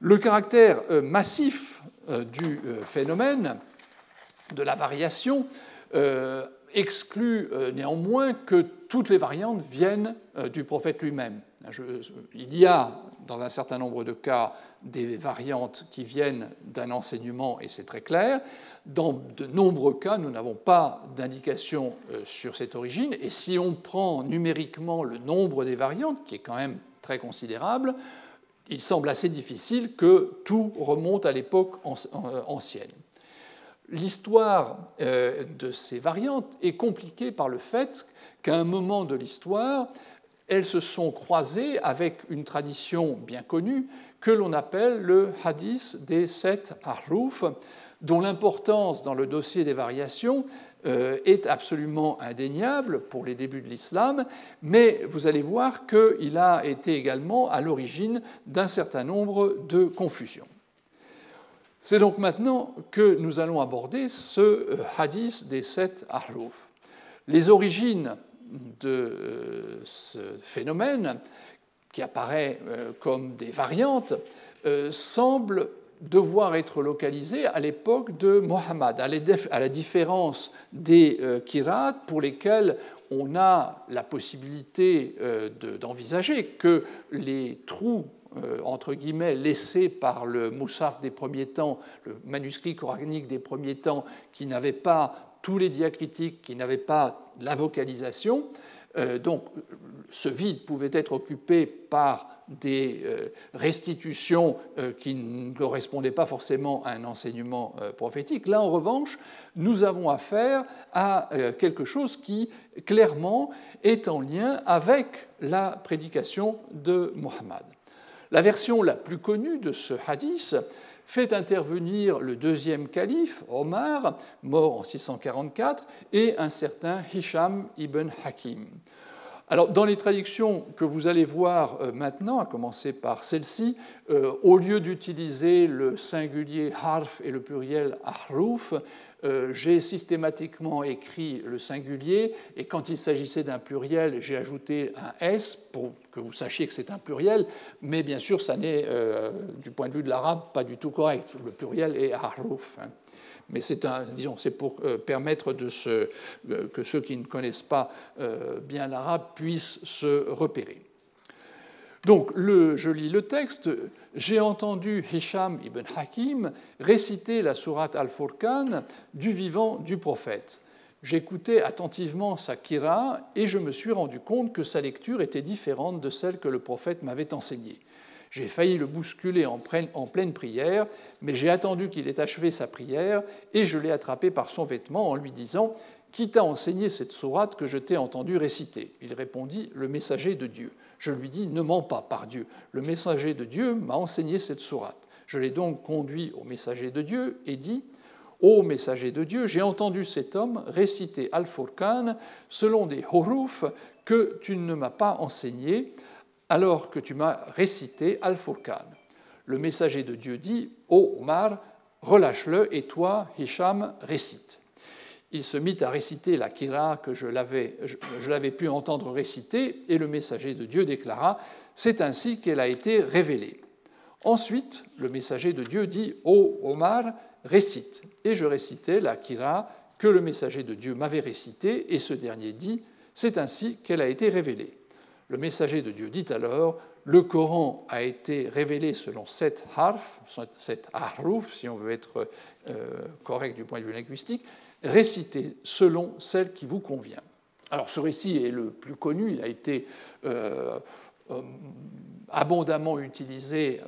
Le caractère euh, massif euh, du euh, phénomène de la variation exclut néanmoins que toutes les variantes viennent du prophète lui-même. Il y a, dans un certain nombre de cas, des variantes qui viennent d'un enseignement, et c'est très clair. Dans de nombreux cas, nous n'avons pas d'indication sur cette origine, et si on prend numériquement le nombre des variantes, qui est quand même très considérable, il semble assez difficile que tout remonte à l'époque euh, ancienne. L'histoire euh, de ces variantes est compliquée par le fait qu'à un moment de l'histoire, elles se sont croisées avec une tradition bien connue que l'on appelle le hadith des sept ahruf, dont l'importance dans le dossier des variations euh, est absolument indéniable pour les débuts de l'islam, mais vous allez voir qu'il a été également à l'origine d'un certain nombre de confusions. C'est donc maintenant que nous allons aborder ce euh, hadith des sept ahruf. Les origines de euh, ce phénomène, qui apparaît comme des variantes, semblent devoir être localisé à l'époque de Mohammed, à la différence des kirat pour lesquels on a la possibilité d'envisager que les trous entre guillemets, laissés par le Moussaf des premiers temps, le manuscrit coranique des premiers temps, qui n'avait pas tous les diacritiques, qui n'avait pas la vocalisation, euh, donc ce vide pouvait être occupé par des euh, restitutions euh, qui ne correspondaient pas forcément à un enseignement prophétique. Là, en revanche, nous avons affaire à quelque chose qui, clairement, est en lien avec la prédication de Mohammed. La version la plus connue de ce hadith fait intervenir le deuxième calife, Omar, mort en 644, et un certain Hisham ibn Hakim. Alors, dans les traductions que vous allez voir euh, maintenant, à commencer par celle-ci, euh, au lieu d'utiliser le singulier harf et le pluriel ahruf, euh, j'ai systématiquement écrit le singulier et quand il s'agissait d'un pluriel, j'ai ajouté un S pour que vous sachiez que c'est un pluriel, mais bien sûr, ça n'est, du point de vue de l'arabe, pas du tout correct. Le pluriel est haruf. Hein. Mais c'est pour euh, permettre de que ceux qui ne connaissent pas bien l'arabe puissent se repérer. Donc, je lis le texte. J'ai entendu Hisham ibn Hakim réciter la sourate Al-Furqan du vivant du prophète. J'écoutais attentivement sa kira et je me suis rendu compte que sa lecture était différente de celle que le prophète m'avait enseignée. J'ai failli le bousculer en pleine prière, mais j'ai attendu qu'il ait achevé sa prière et je l'ai attrapé par son vêtement en lui disant Qui t'a enseigné cette sourate que je t'ai entendu réciter? Il répondit Le messager de Dieu. Je lui dis Ne mens pas, par Dieu. Le messager de Dieu m'a enseigné cette sourate. Je l'ai donc conduit au messager de Dieu et dit Ô messager de Dieu, j'ai entendu cet homme réciter Al-Furqan selon des huruf que tu ne m'as pas enseigné alors que tu m'as récité Al-Furqan. Le messager de Dieu dit Ô Omar, relâche-le et toi, Hisham, récite il se mit à réciter la kira que je l'avais pu entendre réciter, et le messager de Dieu déclara C'est ainsi qu'elle a été révélée. Ensuite, le messager de Dieu dit Ô Omar, récite. Et je récitais la kira que le messager de Dieu m'avait récitée, et ce dernier dit C'est ainsi qu'elle a été révélée. Le messager de Dieu dit alors Le Coran a été révélé selon sept harf, sept haruf, si on veut être euh, correct du point de vue linguistique, récité selon celle qui vous convient. Alors ce récit est le plus connu, il a été euh, euh, abondamment utilisé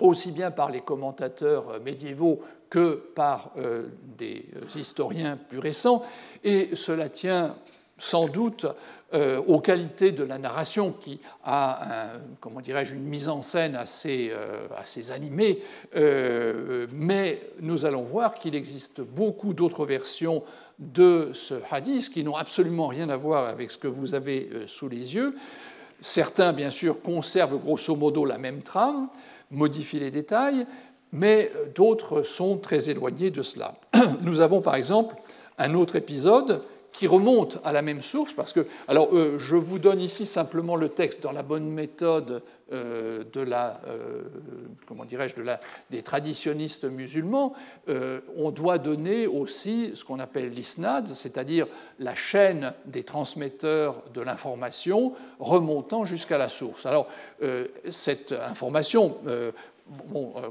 aussi bien par les commentateurs médiévaux que par des historiens plus récents, et cela tient sans doute euh, aux qualités de la narration qui a, comment dirais-je, une mise en scène assez, euh, assez animée, euh, mais nous allons voir qu'il existe beaucoup d'autres versions de ce hadith qui n'ont absolument rien à voir avec ce que vous avez sous les yeux. Certains, bien sûr, conservent grosso modo la même trame, modifient les détails, mais d'autres sont très éloignés de cela. (clears throat) Nous avons par exemple un autre épisode qui remonte à la même source, parce que, alors, euh, je vous donne ici simplement le texte dans la bonne méthode euh, de la, euh, comment dirais-je, de des traditionnistes musulmans. on doit donner aussi ce qu'on appelle l'isnad, c'est-à-dire la chaîne des transmetteurs de l'information remontant jusqu'à la source. Alors, cette information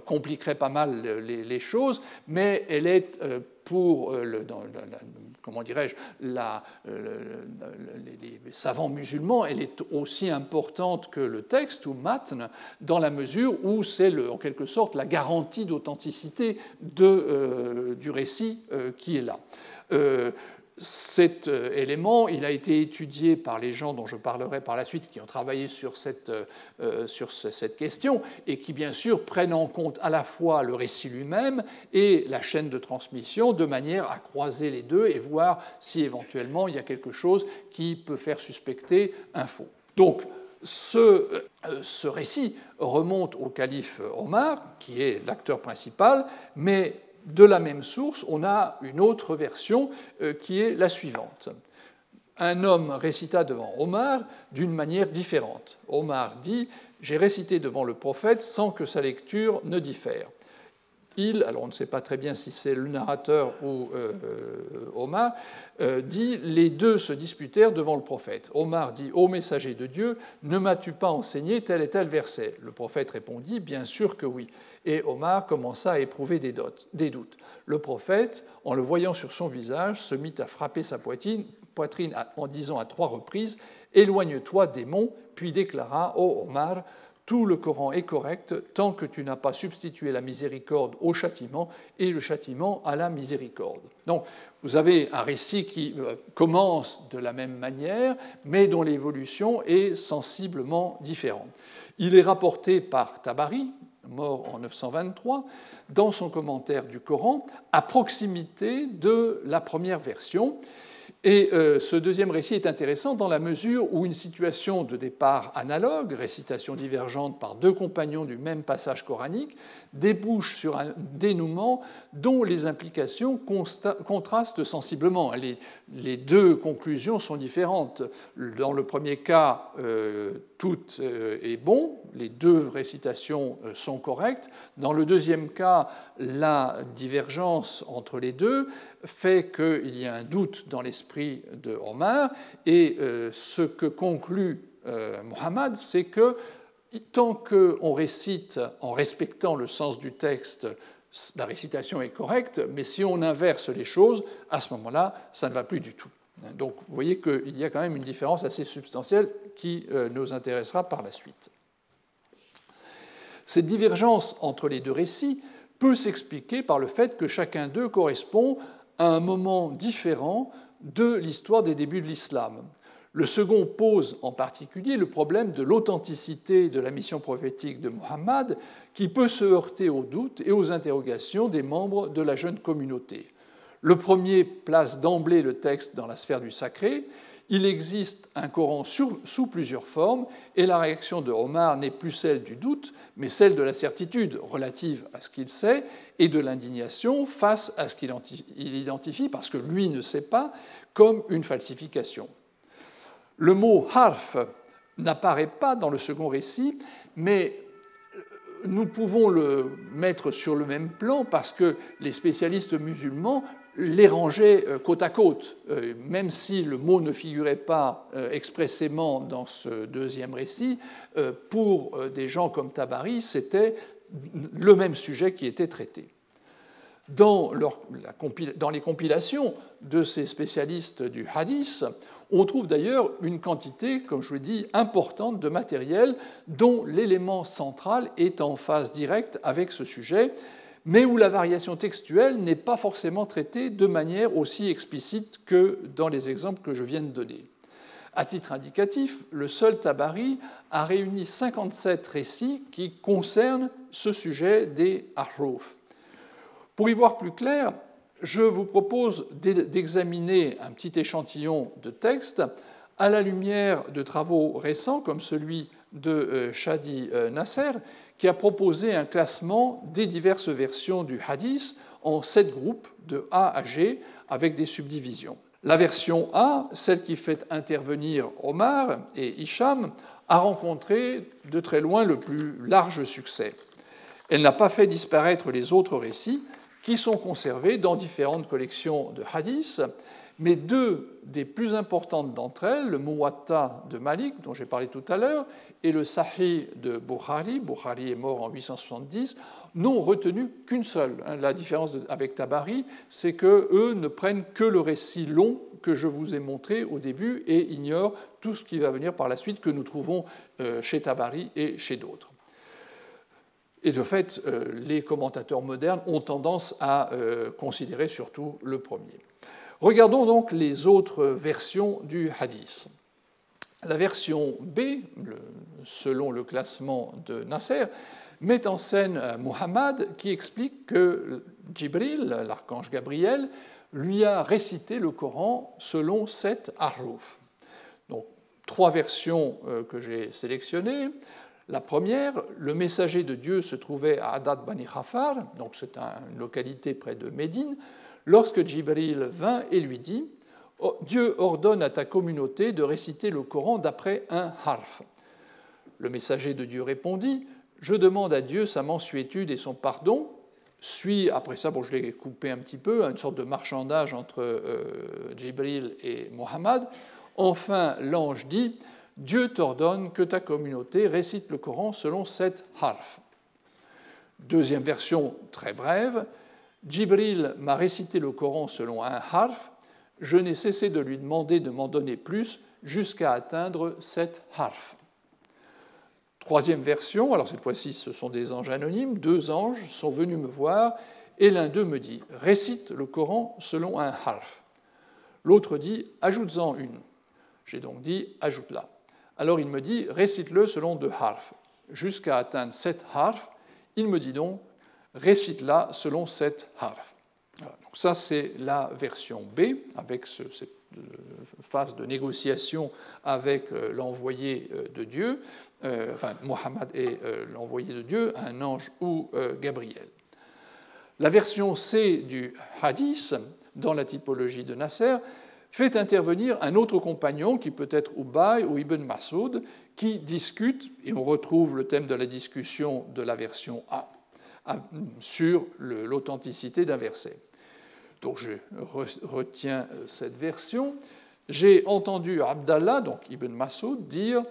compliquerait pas mal les, choses, mais elle est pour le, comment dirais-je, les savants musulmans, elle est aussi importante que le texte ou matn, dans la mesure où c'est en quelque sorte la garantie d'authenticité euh, du récit euh, qui est là. Euh, cet euh, élément, il a été étudié par les gens dont je parlerai par la suite, qui ont travaillé sur cette, euh, sur cette question, et qui bien sûr prennent en compte à la fois le récit lui-même et la chaîne de transmission, de manière à croiser les deux et voir si éventuellement il y a quelque chose qui peut faire suspecter un faux. Donc, euh, ce récit remonte au calife Omar, qui est l'acteur principal, mais de la même source, on a une autre version euh, qui est la suivante. Un homme récita devant Omar d'une manière différente. Omar dit J'ai récité devant le prophète sans que sa lecture ne diffère. Il, alors on ne sait pas très bien si c'est le narrateur ou euh, Omar, dit Les deux se disputèrent devant le prophète. Omar dit Ô messager de Dieu, ne m'as-tu pas enseigné tel et tel verset? Le prophète répondit Bien sûr que oui. Et Omar commença à éprouver des, des doutes. Le prophète, en le voyant sur son visage, se mit à frapper sa poitrine, poitrine en disant à trois reprises Éloigne-toi, démon, puis déclara Ô Omar, tout le Coran est correct tant que tu n'as pas substitué la miséricorde au châtiment et le châtiment à la miséricorde. Donc, vous avez un récit qui euh, commence de la même manière, mais dont l'évolution est sensiblement différente. Il est rapporté par Tabari, mort en 923, dans son commentaire du Coran, à proximité de la première version. Et euh, ce deuxième récit est intéressant dans la mesure où une situation de départ analogue, récitation divergente par deux compagnons du même passage coranique, débouche sur un dénouement dont les implications contrastent sensiblement. Les, deux conclusions sont différentes. Dans le premier cas, euh, tout euh, est bon, les deux récitations euh, sont correctes. Dans le deuxième cas, la divergence entre les deux fait qu'il y a un doute dans l'esprit de Omar, et ce que conclut Muhammad, c'est que tant qu'on récite en respectant le sens du texte, la récitation est correcte, mais si on inverse les choses, à ce moment-là, ça ne va plus du tout. Donc vous voyez qu'il y a quand même une différence assez substantielle qui euh, nous intéressera par la suite. Cette divergence entre les deux récits peut s'expliquer par le fait que chacun d'eux correspond à un moment différent de l'histoire des débuts de l'islam. Le second pose en particulier le problème de l'authenticité de la mission prophétique de Muhammad, qui peut se heurter aux doutes et aux interrogations des membres de la jeune communauté. Le premier place d'emblée le texte dans la sphère du sacré. Il existe un Coran sous plusieurs formes, et la réaction de Omar n'est plus celle du doute, mais celle de la certitude relative à ce qu'il sait, et de l'indignation face à ce qu'il identifie, parce que lui ne sait pas, comme une falsification. Le mot harf n'apparaît pas dans le second récit, mais nous pouvons le mettre sur le même plan parce que les spécialistes musulmans les rangeaient euh, côte à côte, euh, même si le mot ne figurait pas euh, expressément dans ce deuxième récit, pour des gens comme Tabari, c'était le même sujet qui était traité. Dans, dans les compilations de ces spécialistes du hadith, on trouve d'ailleurs une quantité, comme je l'ai dit, importante de matériel dont l'élément central est en phase directe avec ce sujet, mais où la variation textuelle n'est pas forcément traitée de manière aussi explicite que dans les exemples que je viens de donner. À titre indicatif, le seul Tabari a réuni 57 récits qui concernent ce sujet des ahruf. Pour y voir plus clair, je vous propose d'examiner un petit échantillon de texte à la lumière de travaux récents comme celui de euh, Shadi euh, Nasser, qui a proposé un classement des diverses versions du hadith en sept groupes de A à G avec des subdivisions. La version A, celle qui fait intervenir Omar et Hicham, a rencontré de très loin le plus large succès. Elle n'a pas fait disparaître les autres récits, qui sont conservées dans différentes collections de hadiths, mais deux des plus importantes d'entre elles, le Muwatta de Malik, dont j'ai parlé tout à l'heure, et le Sahih de Bukhari, Bukhari est mort en 870, n'ont retenu qu'une seule. Hein, la différence avec Tabari, c'est que eux ne prennent que le récit long que je vous ai montré au début et ignorent tout ce qui va venir par la suite que nous trouvons euh, chez Tabari et chez d'autres. Et de fait, euh, les commentateurs modernes ont tendance à euh, considérer surtout le premier. Regardons donc les autres versions du hadith. La version B, selon le classement de Nasser, met en scène euh, Muhammad qui explique que Jibril, l'archange Gabriel, lui a récité le Coran selon sept haruf. Donc, trois versions que j'ai sélectionnées. La première, le messager de Dieu se trouvait à Adad Bani Khafar, donc c'est une localité près de Médine, lorsque Jibril vint et lui dit oh, Dieu ordonne à ta communauté de réciter le Coran d'après un harf. Le messager de Dieu répondit Je demande à Dieu sa mansuétude et son pardon. Suit, après ça, bon, je l'ai coupé un petit peu, une sorte de marchandage entre euh, Jibril et Mohammed. Enfin, l'ange dit Dieu t'ordonne que ta communauté récite le Coran selon sept harf. Deuxième version très brève Jibril m'a récité le Coran selon un harf, je n'ai cessé de lui demander de m'en donner plus jusqu'à atteindre sept harf. Troisième version, alors cette fois-ci ce sont des anges anonymes, deux anges sont venus me voir et l'un d'eux me dit récite le Coran selon un harf. L'autre dit ajoute-en une. J'ai donc dit ajoute-la. Alors il me dit récite-le selon deux harfs. Jusqu'à atteindre sept harfs, il me dit donc récite-la selon sept harfs. Donc ça c'est la version B avec cette euh, phase de négociation avec euh, l'envoyé euh, de Dieu. Enfin Mohammed est l'envoyé de Dieu, un ange ou Gabriel. La version C du hadith, dans la typologie de Nasser, fait intervenir un autre compagnon qui peut être Ubay ou Ibn Masoud, qui discute, et on retrouve le thème de la discussion de la version A, sur l'authenticité d'un verset. Donc je retiens cette version. J'ai entendu Abdallah, donc Ibn Masoud, dire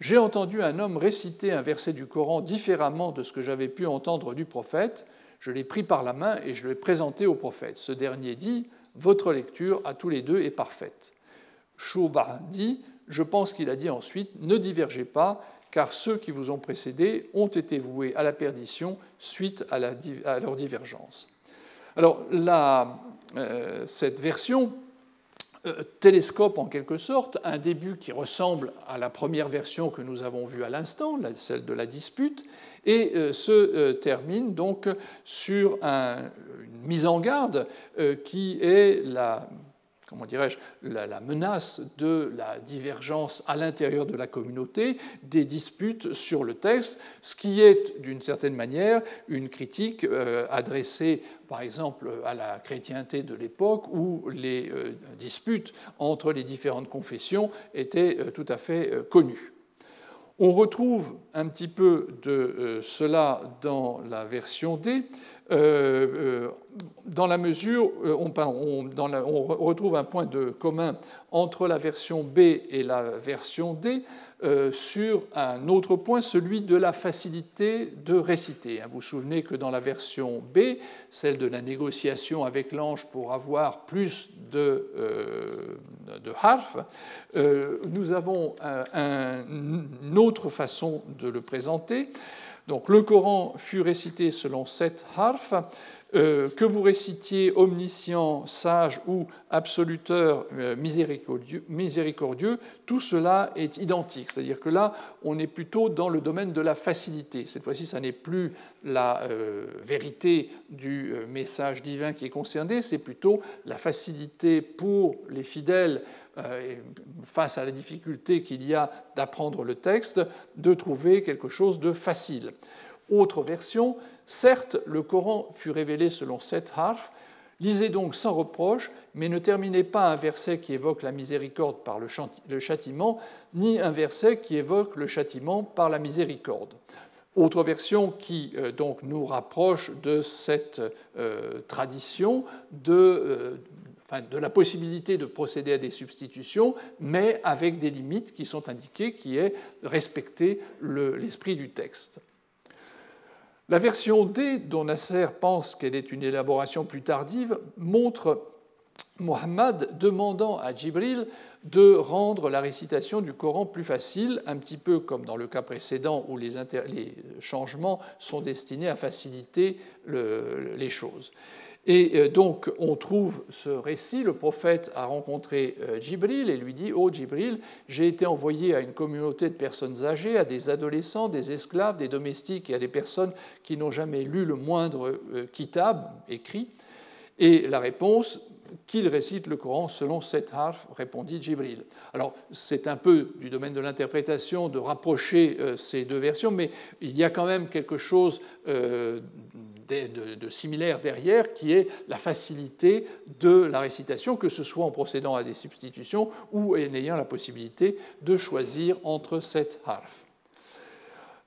j'ai entendu un homme réciter un verset du Coran différemment de ce que j'avais pu entendre du prophète. Je l'ai pris par la main et je l'ai présenté au prophète. Ce dernier dit Votre lecture à tous les deux est parfaite. Shouba dit Je pense qu'il a dit ensuite Ne divergez pas, car ceux qui vous ont précédés ont été voués à la perdition suite à, leur divergence. Alors, euh, cette version euh, télescope en quelque sorte, un début qui ressemble à la première version que nous avons vue à l'instant, celle de la dispute, et euh, se euh, termine donc sur une mise en garde qui est la comment dirais-je, la, menace de la divergence à l'intérieur de la communauté, des disputes sur le texte, ce qui est d'une certaine manière une critique euh, adressée par exemple à la chrétienté de l'époque où les euh, disputes entre les différentes confessions étaient euh, tout à fait connues. On retrouve un petit peu de cela dans la version D, euh, euh, dans la mesure, euh, on, on, retrouve un point de commun entre la version B et la version D sur un autre point, celui de la facilité de réciter. Vous vous souvenez que dans la version B, celle de la négociation avec l'ange pour avoir plus de, de harf, nous avons une autre façon de le présenter. Donc le Coran fut récité selon sept harfs, euh, que vous récitiez omniscient, sage ou absoluteur euh, miséricordieux, tout cela est identique. C'est-à-dire que là, on est plutôt dans le domaine de la facilité. Cette fois-ci, ça n'est plus la euh, vérité du message divin qui est concerné, c'est plutôt la facilité pour les fidèles face à la difficulté qu'il y a d'apprendre le texte, de trouver quelque chose de facile. Autre version, certes, le Coran fut révélé selon sept harfs, lisez donc sans reproche, mais ne terminez pas un verset qui évoque la miséricorde par le châtiment, ni un verset qui évoque le châtiment par la miséricorde. Autre version qui euh, donc nous rapproche de cette euh, tradition de, de la possibilité de procéder à des substitutions, mais avec des limites qui sont indiquées, qui est respecter l'esprit du texte. La version D, dont Nasser pense qu'elle est une élaboration plus tardive, montre Mohammed demandant à Djibril de rendre la récitation du Coran plus facile, un petit peu comme dans le cas précédent où les, changements sont destinés à faciliter les choses. Et euh, donc on trouve ce récit, le prophète a rencontré euh, Djibril et lui dit, Oh Djibril, j'ai été envoyé à une communauté de personnes âgées, à des adolescents, des esclaves, des domestiques et à des personnes qui n'ont jamais lu le moindre euh, kitab écrit. Et la réponse, qu'il récite le Coran selon sept harf, répondit Djibril. Alors, c'est un peu du domaine de l'interprétation de rapprocher ces deux versions, mais il y a quand même quelque chose de, similaire derrière, qui est la facilité de la récitation, que ce soit en procédant à des substitutions ou en ayant la possibilité de choisir entre sept harfs.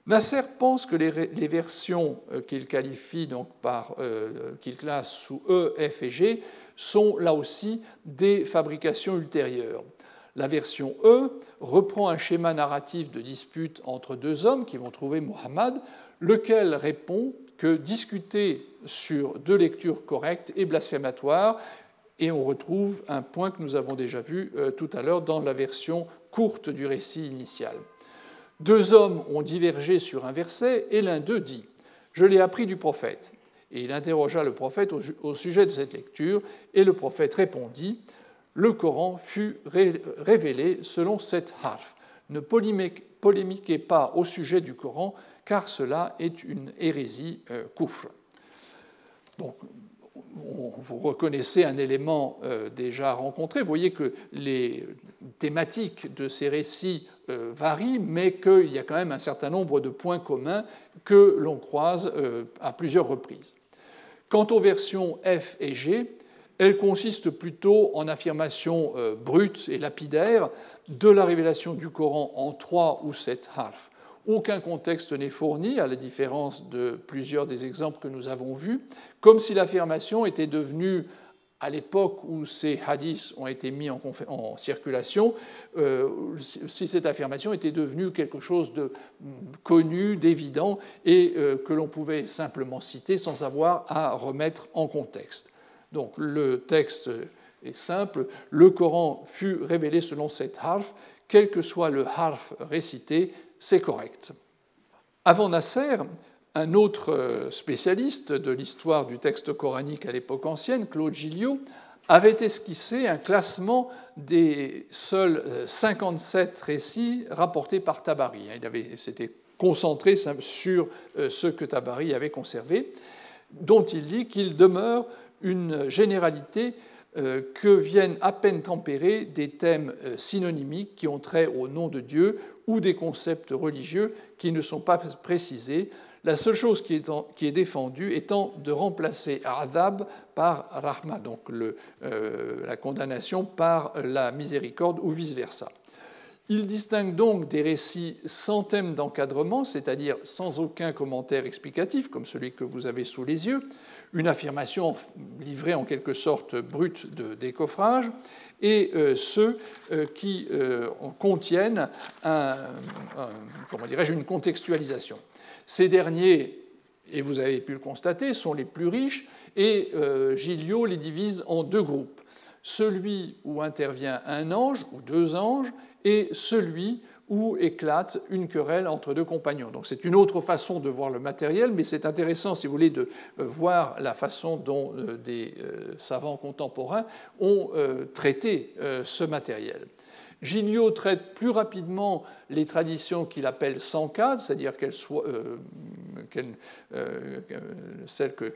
Nasser pense que les, versions euh, qu'il qualifie donc par, euh, qu'il classe sous E, F et G sont là aussi des fabrications ultérieures. La version E reprend un schéma narratif de dispute entre deux hommes qui vont trouver Muhammad, lequel répond que discuter sur deux lectures correctes est blasphématoire, et on retrouve un point que nous avons déjà vu euh, tout à l'heure dans la version courte du récit initial. Deux hommes ont divergé sur un verset, et l'un d'eux dit Je l'ai appris du prophète. Et il interrogea le prophète au sujet de cette lecture, et le prophète répondit Le Coran fut révélé selon cette harf. Ne polémiquez pas au sujet du Coran, car cela est une hérésie euh. Donc, vous reconnaissez un élément euh, déjà rencontré. Vous voyez que les thématiques de ces récits euh, varient, mais qu'il y a quand même un certain nombre de points communs que l'on croise euh, à plusieurs reprises. Quant aux versions F et G, elles consistent plutôt en affirmations brutes et lapidaires de la révélation du Coran en trois ou sept harfs. Aucun contexte n'est fourni, à la différence de plusieurs des exemples que nous avons vus, comme si l'affirmation était devenue, à l'époque où ces hadiths ont été mis en, circulation, euh, si cette affirmation était devenue quelque chose de mm, connu, d'évident, et euh, que l'on pouvait simplement citer sans avoir à remettre en contexte. Donc le texte est simple, le Coran fut révélé selon cette harf, quel que soit le harf récité, c'est correct. Avant Nasser, un autre euh, spécialiste de l'histoire du texte coranique à l'époque ancienne, Claude Gilliot, avait esquissé un classement des seuls 57 euh, récits rapportés par Tabari. Il s'était concentré sur euh, ce que Tabari avait conservé, dont il dit qu'il demeure une généralité que viennent à peine tempérer des thèmes synonymiques qui ont trait au nom de Dieu ou des concepts religieux qui ne sont pas précisés, la seule chose qui est, défendue étant de remplacer adab par rahma, donc euh, la condamnation par la miséricorde ou vice-versa. Il distingue donc des récits sans thème d'encadrement, c'est-à-dire sans aucun commentaire explicatif, comme celui que vous avez sous les yeux, une affirmation livrée en quelque sorte brute de décoffrage, et euh, ceux euh, qui euh, contiennent comment une contextualisation. Ces derniers, et vous avez pu le constater, sont les plus riches, et Gilliot les divise en deux groupes. Celui où intervient un ange ou deux anges, et celui où éclate une querelle entre deux compagnons. Donc c'est une autre façon de voir le matériel, mais c'est intéressant, si vous voulez, de euh, voir la façon dont euh, des euh, savants contemporains ont traité ce matériel. Gignot traite plus rapidement les traditions qu'il appelle sans cadre, c'est-à-dire qu'elles soient, euh, euh, celles que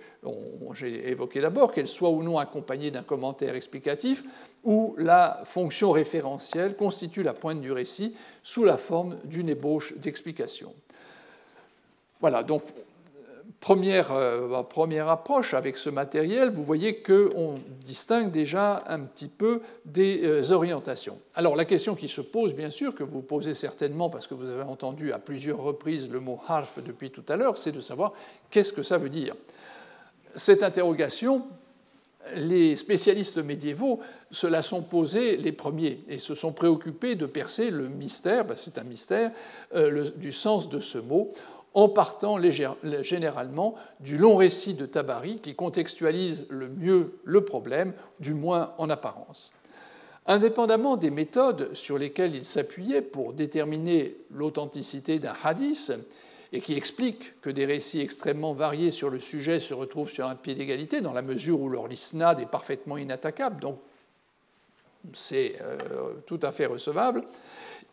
j'ai évoquées d'abord, qu'elles soient ou non accompagnées d'un commentaire explicatif, où la fonction référentielle constitue la pointe du récit sous la forme d'une ébauche d'explication. Voilà, donc Première, euh, première, approche avec ce matériel, vous voyez qu'on distingue déjà un petit peu des euh, orientations. Alors la question qui se pose, bien sûr, que vous posez certainement parce que vous avez entendu à plusieurs reprises le mot harf depuis tout à l'heure, c'est de savoir qu'est-ce que ça veut dire. Cette interrogation, les spécialistes médiévaux se la sont posés les premiers et se sont préoccupés de percer le mystère, c'est un mystère, euh, du sens de ce mot en partant généralement du long récit de Tabari qui contextualise le mieux le problème, du moins en apparence. Indépendamment des méthodes sur lesquelles il s'appuyait pour déterminer l'authenticité d'un hadith, et qui expliquent que des récits extrêmement variés sur le sujet se retrouvent sur un pied d'égalité, dans la mesure où leur lisnad est parfaitement inattaquable, donc c'est euh, tout à fait recevable,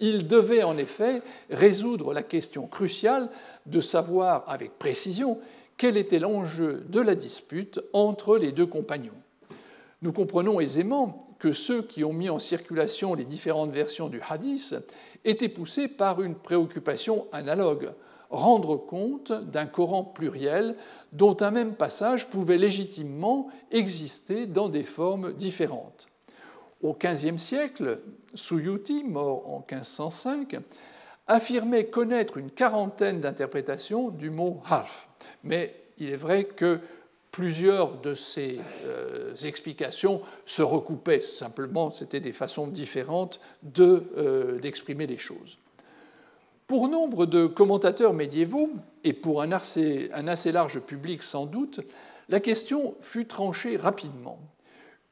il devait en effet résoudre la question cruciale de savoir avec précision quel était l'enjeu de la dispute entre les deux compagnons. Nous comprenons aisément que ceux qui ont mis en circulation les différentes versions du hadith étaient poussés par une préoccupation analogue, rendre compte d'un Coran pluriel dont un même passage pouvait légitimement exister dans des formes différentes. Au XVe siècle, Suyuti, mort en 1505, affirmait connaître une quarantaine d'interprétations du mot harf. Mais il est vrai que plusieurs de ces euh, explications se recoupaient. Simplement, c'était des façons différentes euh, d'exprimer les choses. Pour nombre de commentateurs médiévaux, et pour un assez large public sans doute, la question fut tranchée rapidement.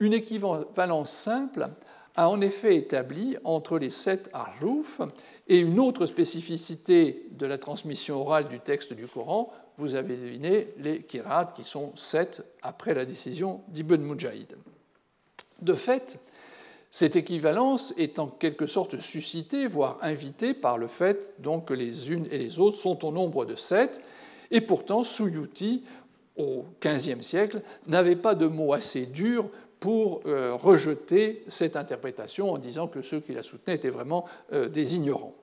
Une équivalence simple a en effet établi entre les sept harrouf et une autre spécificité de la transmission orale du texte du Coran, vous avez deviné, les kirat, qui sont sept après la décision d'Ibn Mujahid. De fait, cette équivalence est en quelque sorte suscitée, voire invitée par le fait que les unes et les autres sont au nombre de sept, et pourtant Suyuti, au XVe siècle, n'avait pas de mot assez dur pour euh, rejeter cette interprétation en disant que ceux qui la soutenaient étaient vraiment euh, des ignorants.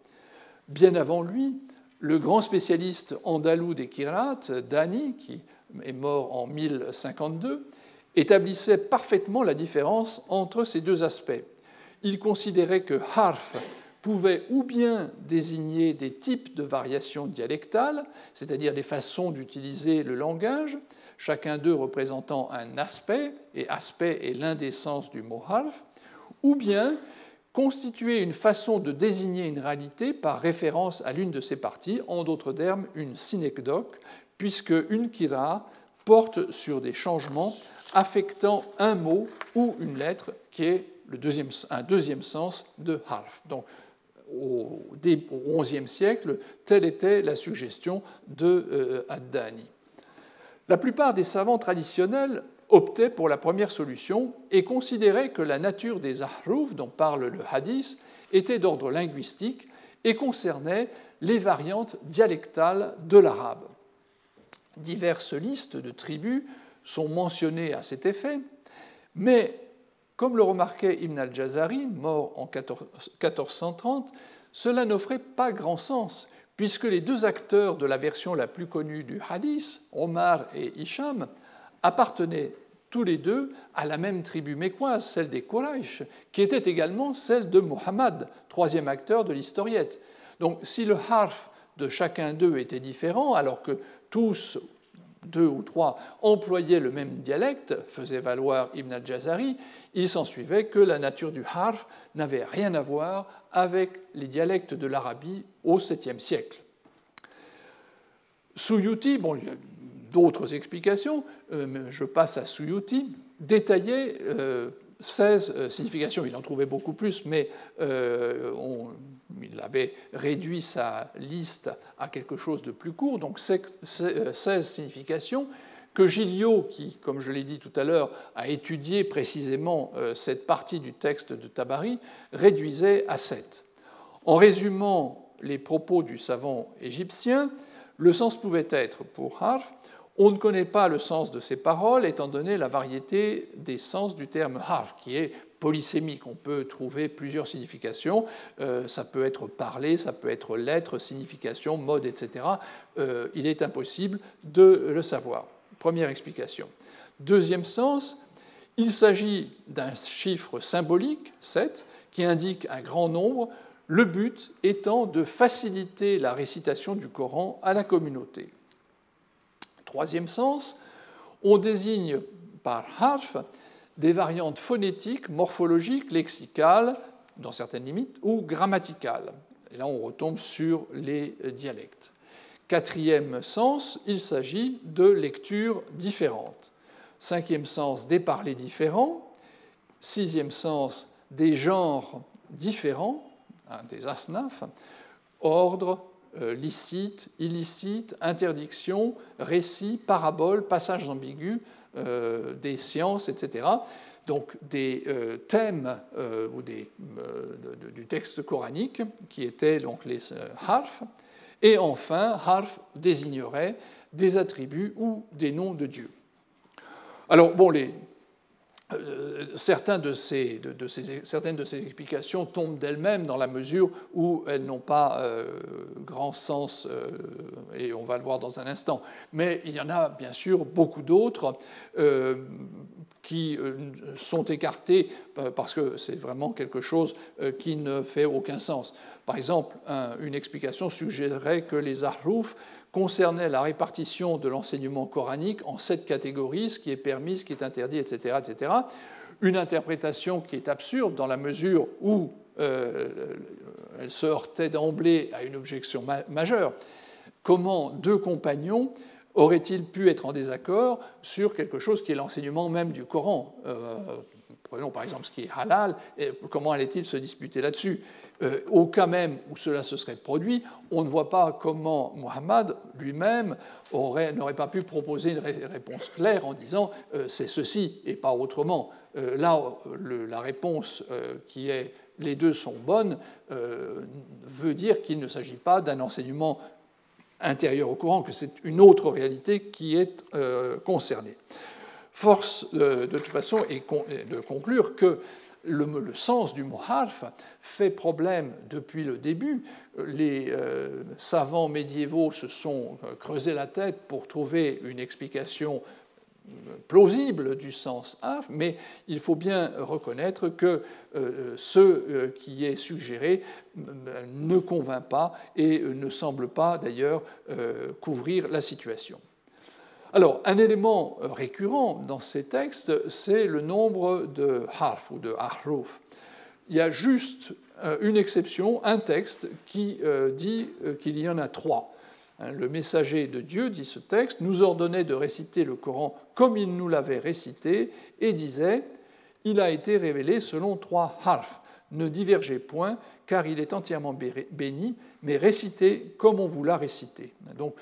Bien avant lui, le grand spécialiste andalou des Kirat, Dani, qui est mort en 1052, établissait parfaitement la différence entre ces deux aspects. Il considérait que harf pouvait ou bien désigner des types de variations dialectales, c'est-à-dire des façons d'utiliser le langage, chacun d'eux représentant un aspect, et aspect est l'un des sens du mot harf, ou bien constituer une façon de désigner une réalité par référence à l'une de ses parties, en d'autres termes une synecdoque, puisque une kira porte sur des changements affectant un mot ou une lettre qui est le deuxième, un deuxième sens de harf. Donc, au, XIe siècle, telle était la suggestion de euh, Addani. La plupart des savants traditionnels optaient pour la première solution et considéraient que la nature des ahruf dont parle le hadith était d'ordre linguistique et concernait les variantes dialectales de l'arabe. Diverses listes de tribus sont mentionnées à cet effet, mais comme le remarquait Ibn al-Jazari, mort en 1430, cela n'offrait pas grand sens, puisque les deux acteurs de la version la plus connue du hadith, Omar et Isham, appartenaient tous les deux à la même tribu mécoise, celle des Quraysh, qui était également celle de Muhammad, troisième acteur de l'historiette. Donc si le harf de chacun d'eux était différent, alors que tous, deux ou trois, employaient le même dialecte, faisait valoir Ibn al-Jazari, il s'ensuivait que la nature du harf n'avait rien à voir avec les dialectes de l'Arabie au 7e siècle. Suyuti, bon, il y a d'autres explications, euh, mais je passe à Suyuti, détaillait 16 euh, euh, significations. Il en trouvait beaucoup plus, mais il avait réduit sa liste à quelque chose de plus court, donc 16 significations que Gilliot, qui, comme je l'ai dit tout à l'heure, a étudié précisément cette partie du texte de Tabari, réduisait à 7. En résumant les propos du savant égyptien, le sens pouvait être pour Harf on ne connaît pas le sens de ces paroles étant donné la variété des sens du terme harf, qui est polysémique. On peut trouver plusieurs significations. Euh, ça peut être parler, ça peut être lettre, signification, mode, etc. Euh, il est impossible de le savoir. Première explication. Deuxième sens, il s'agit d'un chiffre symbolique, 7, qui indique un grand nombre, le but étant de faciliter la récitation du Coran à la communauté. Troisième sens, on désigne par harf des variantes phonétiques, morphologiques, lexicales, dans certaines limites, ou grammaticales. Et là, on retombe sur les dialectes. Quatrième sens, il s'agit de lectures différentes. Cinquième sens, des parlers différents. Sixième sens, des genres différents, hein, des asnaf, ordre, euh, licite, illicite, interdiction, récit, parabole, passages ambigus, euh, des sciences, etc. Donc des euh, thèmes ou des, du texte coranique qui étaient donc les harf. Et enfin, harf désignerait des attributs ou des noms de Dieu. Alors, bon, les, euh, certaines de ces explications tombent d'elles-mêmes dans la mesure où elles n'ont pas euh, grand sens, euh, et on va le voir dans un instant. Mais il y en a bien sûr beaucoup d'autres qui sont écartées parce que c'est vraiment quelque chose qui ne fait aucun sens. Par exemple, une explication suggérerait que les Ahrouf concernait la répartition de l'enseignement coranique en sept catégories, ce qui est permis, ce qui est interdit, etc. etc. Une interprétation qui est absurde dans la mesure où euh, elle se heurtait d'emblée à une objection majeure. Comment deux compagnons auraient-ils pu être en désaccord sur quelque chose qui est l'enseignement même du Coran? Euh, Prenons par exemple ce qui est halal, et comment allaient-ils se disputer là-dessus? Euh, au cas même où cela se serait produit, on ne voit pas comment Muhammad lui-même n'aurait pas pu proposer une réponse claire en disant euh, c'est ceci et pas autrement. Euh, là, la réponse qui est les deux sont bonnes veut dire qu'il ne s'agit pas d'un enseignement intérieur au courant, que c'est une autre réalité qui est concernée. Force de toute façon de conclure que le, sens du mot harf fait problème depuis le début. Les euh, savants médiévaux se sont euh, creusés la tête pour trouver une explication euh, plausible du sens harf, mais il faut bien reconnaître que ce qui est suggéré ne convainc pas et ne semble pas d'ailleurs couvrir la situation. Alors, un élément récurrent dans ces textes, c'est le nombre de harf ou de ahruf. Il y a juste euh, une exception, un texte qui euh, dit euh, qu'il y en a trois. Hein, le messager de Dieu, dit ce texte, nous ordonnait de réciter le Coran comme il nous l'avait récité et disait Il a été révélé selon trois harfs. Ne divergez point, car il est entièrement béni, mais récitez comme on vous l'a récité. Donc,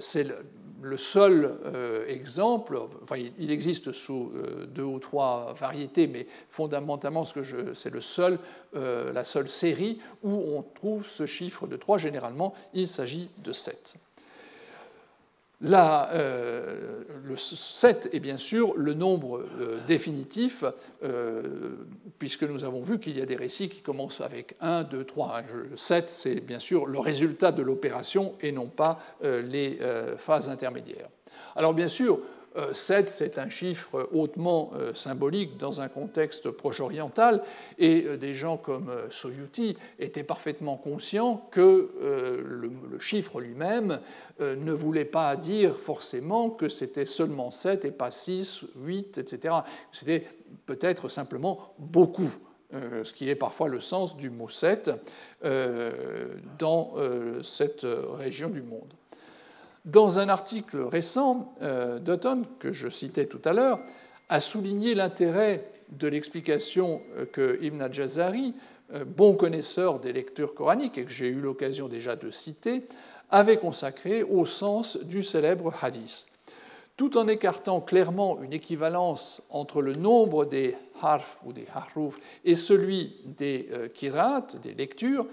c'est le seul euh, exemple, il existe sous euh, deux ou trois variétés, mais fondamentalement, c'est seul, euh, la seule série où on trouve ce chiffre de 3. Généralement, il s'agit de 7. Là, euh, le 7 est bien sûr le nombre euh, définitif, euh, puisque nous avons vu qu'il y a des récits qui commencent avec 1, 2, 3. Le 7, c'est bien sûr le résultat de l'opération et non pas les phases intermédiaires. Alors bien sûr, 7, euh, c'est un chiffre hautement euh, symbolique dans un contexte proche-oriental, et euh, des gens comme Soyuti étaient parfaitement conscients que le chiffre lui-même ne voulait pas dire forcément que c'était seulement 7 et pas 6, 8, etc. C'était peut-être simplement beaucoup. ce qui est parfois le sens du mot 7 dans cette région du monde. Dans un article récent, euh, Dutton, que je citais tout à l'heure, a souligné l'intérêt de l'explication euh, que Ibn al-Jazari, euh, bon connaisseur des lectures coraniques et que j'ai eu l'occasion déjà de citer, avait consacré au sens du célèbre hadith. Tout en écartant clairement une équivalence entre le nombre des harf ou des haruf et celui des kirat, des lectures,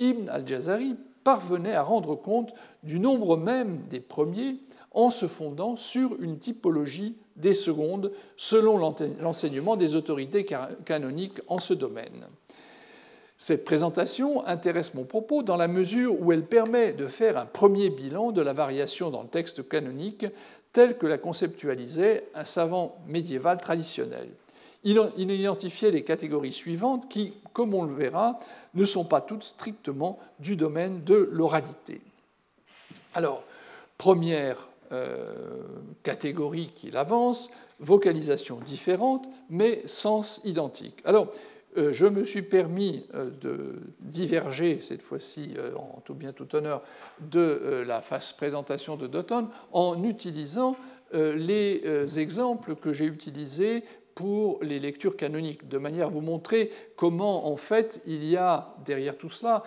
Ibn al-Jazari parvenait à rendre compte du nombre même des premiers en se fondant sur une typologie des secondes selon l'enseignement des autorités canoniques en ce domaine. Cette présentation intéresse mon propos dans la mesure où elle permet de faire un premier bilan de la variation dans le texte canonique tel que la conceptualisait un savant médiéval traditionnel. Il identifiait les catégories suivantes qui, comme on le verra, ne sont pas toutes strictement du domaine de l'oralité. Alors, première euh, catégorie qu'il avance, vocalisation différente, mais sens identique. Alors, euh, je me suis permis euh, de diverger, cette fois-ci en tout bien tout honneur, de la présentation de Dotton en utilisant les exemples que j'ai utilisés pour les lectures canoniques, de manière à vous montrer comment, en fait, il y a derrière tout cela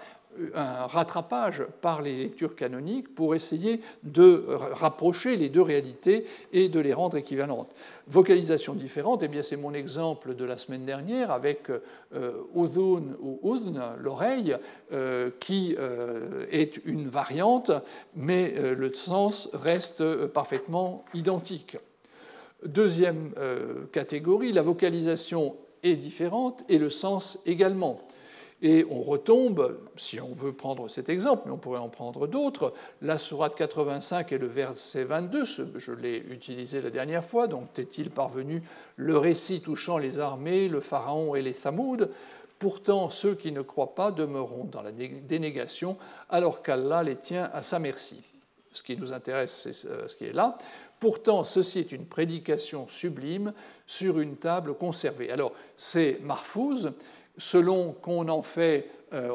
un rattrapage par les lectures canoniques pour essayer de rapprocher les deux réalités et de les rendre équivalentes. Vocalisation différente, eh bien c'est mon exemple de la semaine dernière avec euh, udhun ou udhn, l'oreille, euh, qui euh, est une variante, mais le sens reste parfaitement identique. Deuxième catégorie, la vocalisation est différente et le sens également. Et on retombe, si on veut prendre cet exemple, mais on pourrait en prendre d'autres, la sourate 85 et le verset 22, je l'ai utilisé la dernière fois, donc est-il parvenu le récit touchant les armées, le pharaon et les Thamoud Pourtant, ceux qui ne croient pas demeureront dans la dénégation, alors qu'Allah les tient à sa merci. Ce qui nous intéresse, c'est ce qui est là. Pourtant, ceci est une prédication sublime sur une table conservée. Alors, c'est Marfouz, selon qu'on en fait, euh,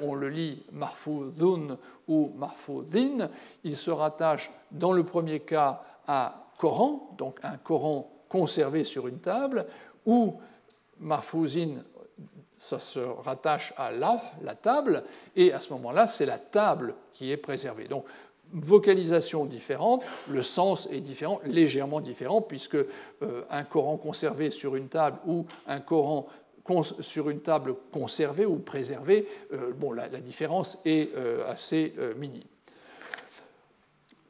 on, le lit Marfouzun ou Marfouzin, il se rattache dans le premier cas à Coran, donc un Coran conservé sur une table, ou Marfouzin, ça se rattache à la, la table, et à ce moment-là, c'est la table qui est préservée. Donc, vocalisation différente, le sens est différent, légèrement différent, puisque euh, un Coran conservé sur une table ou un Coran sur une table conservée ou préservée, euh, bon, la, différence est euh, assez minime.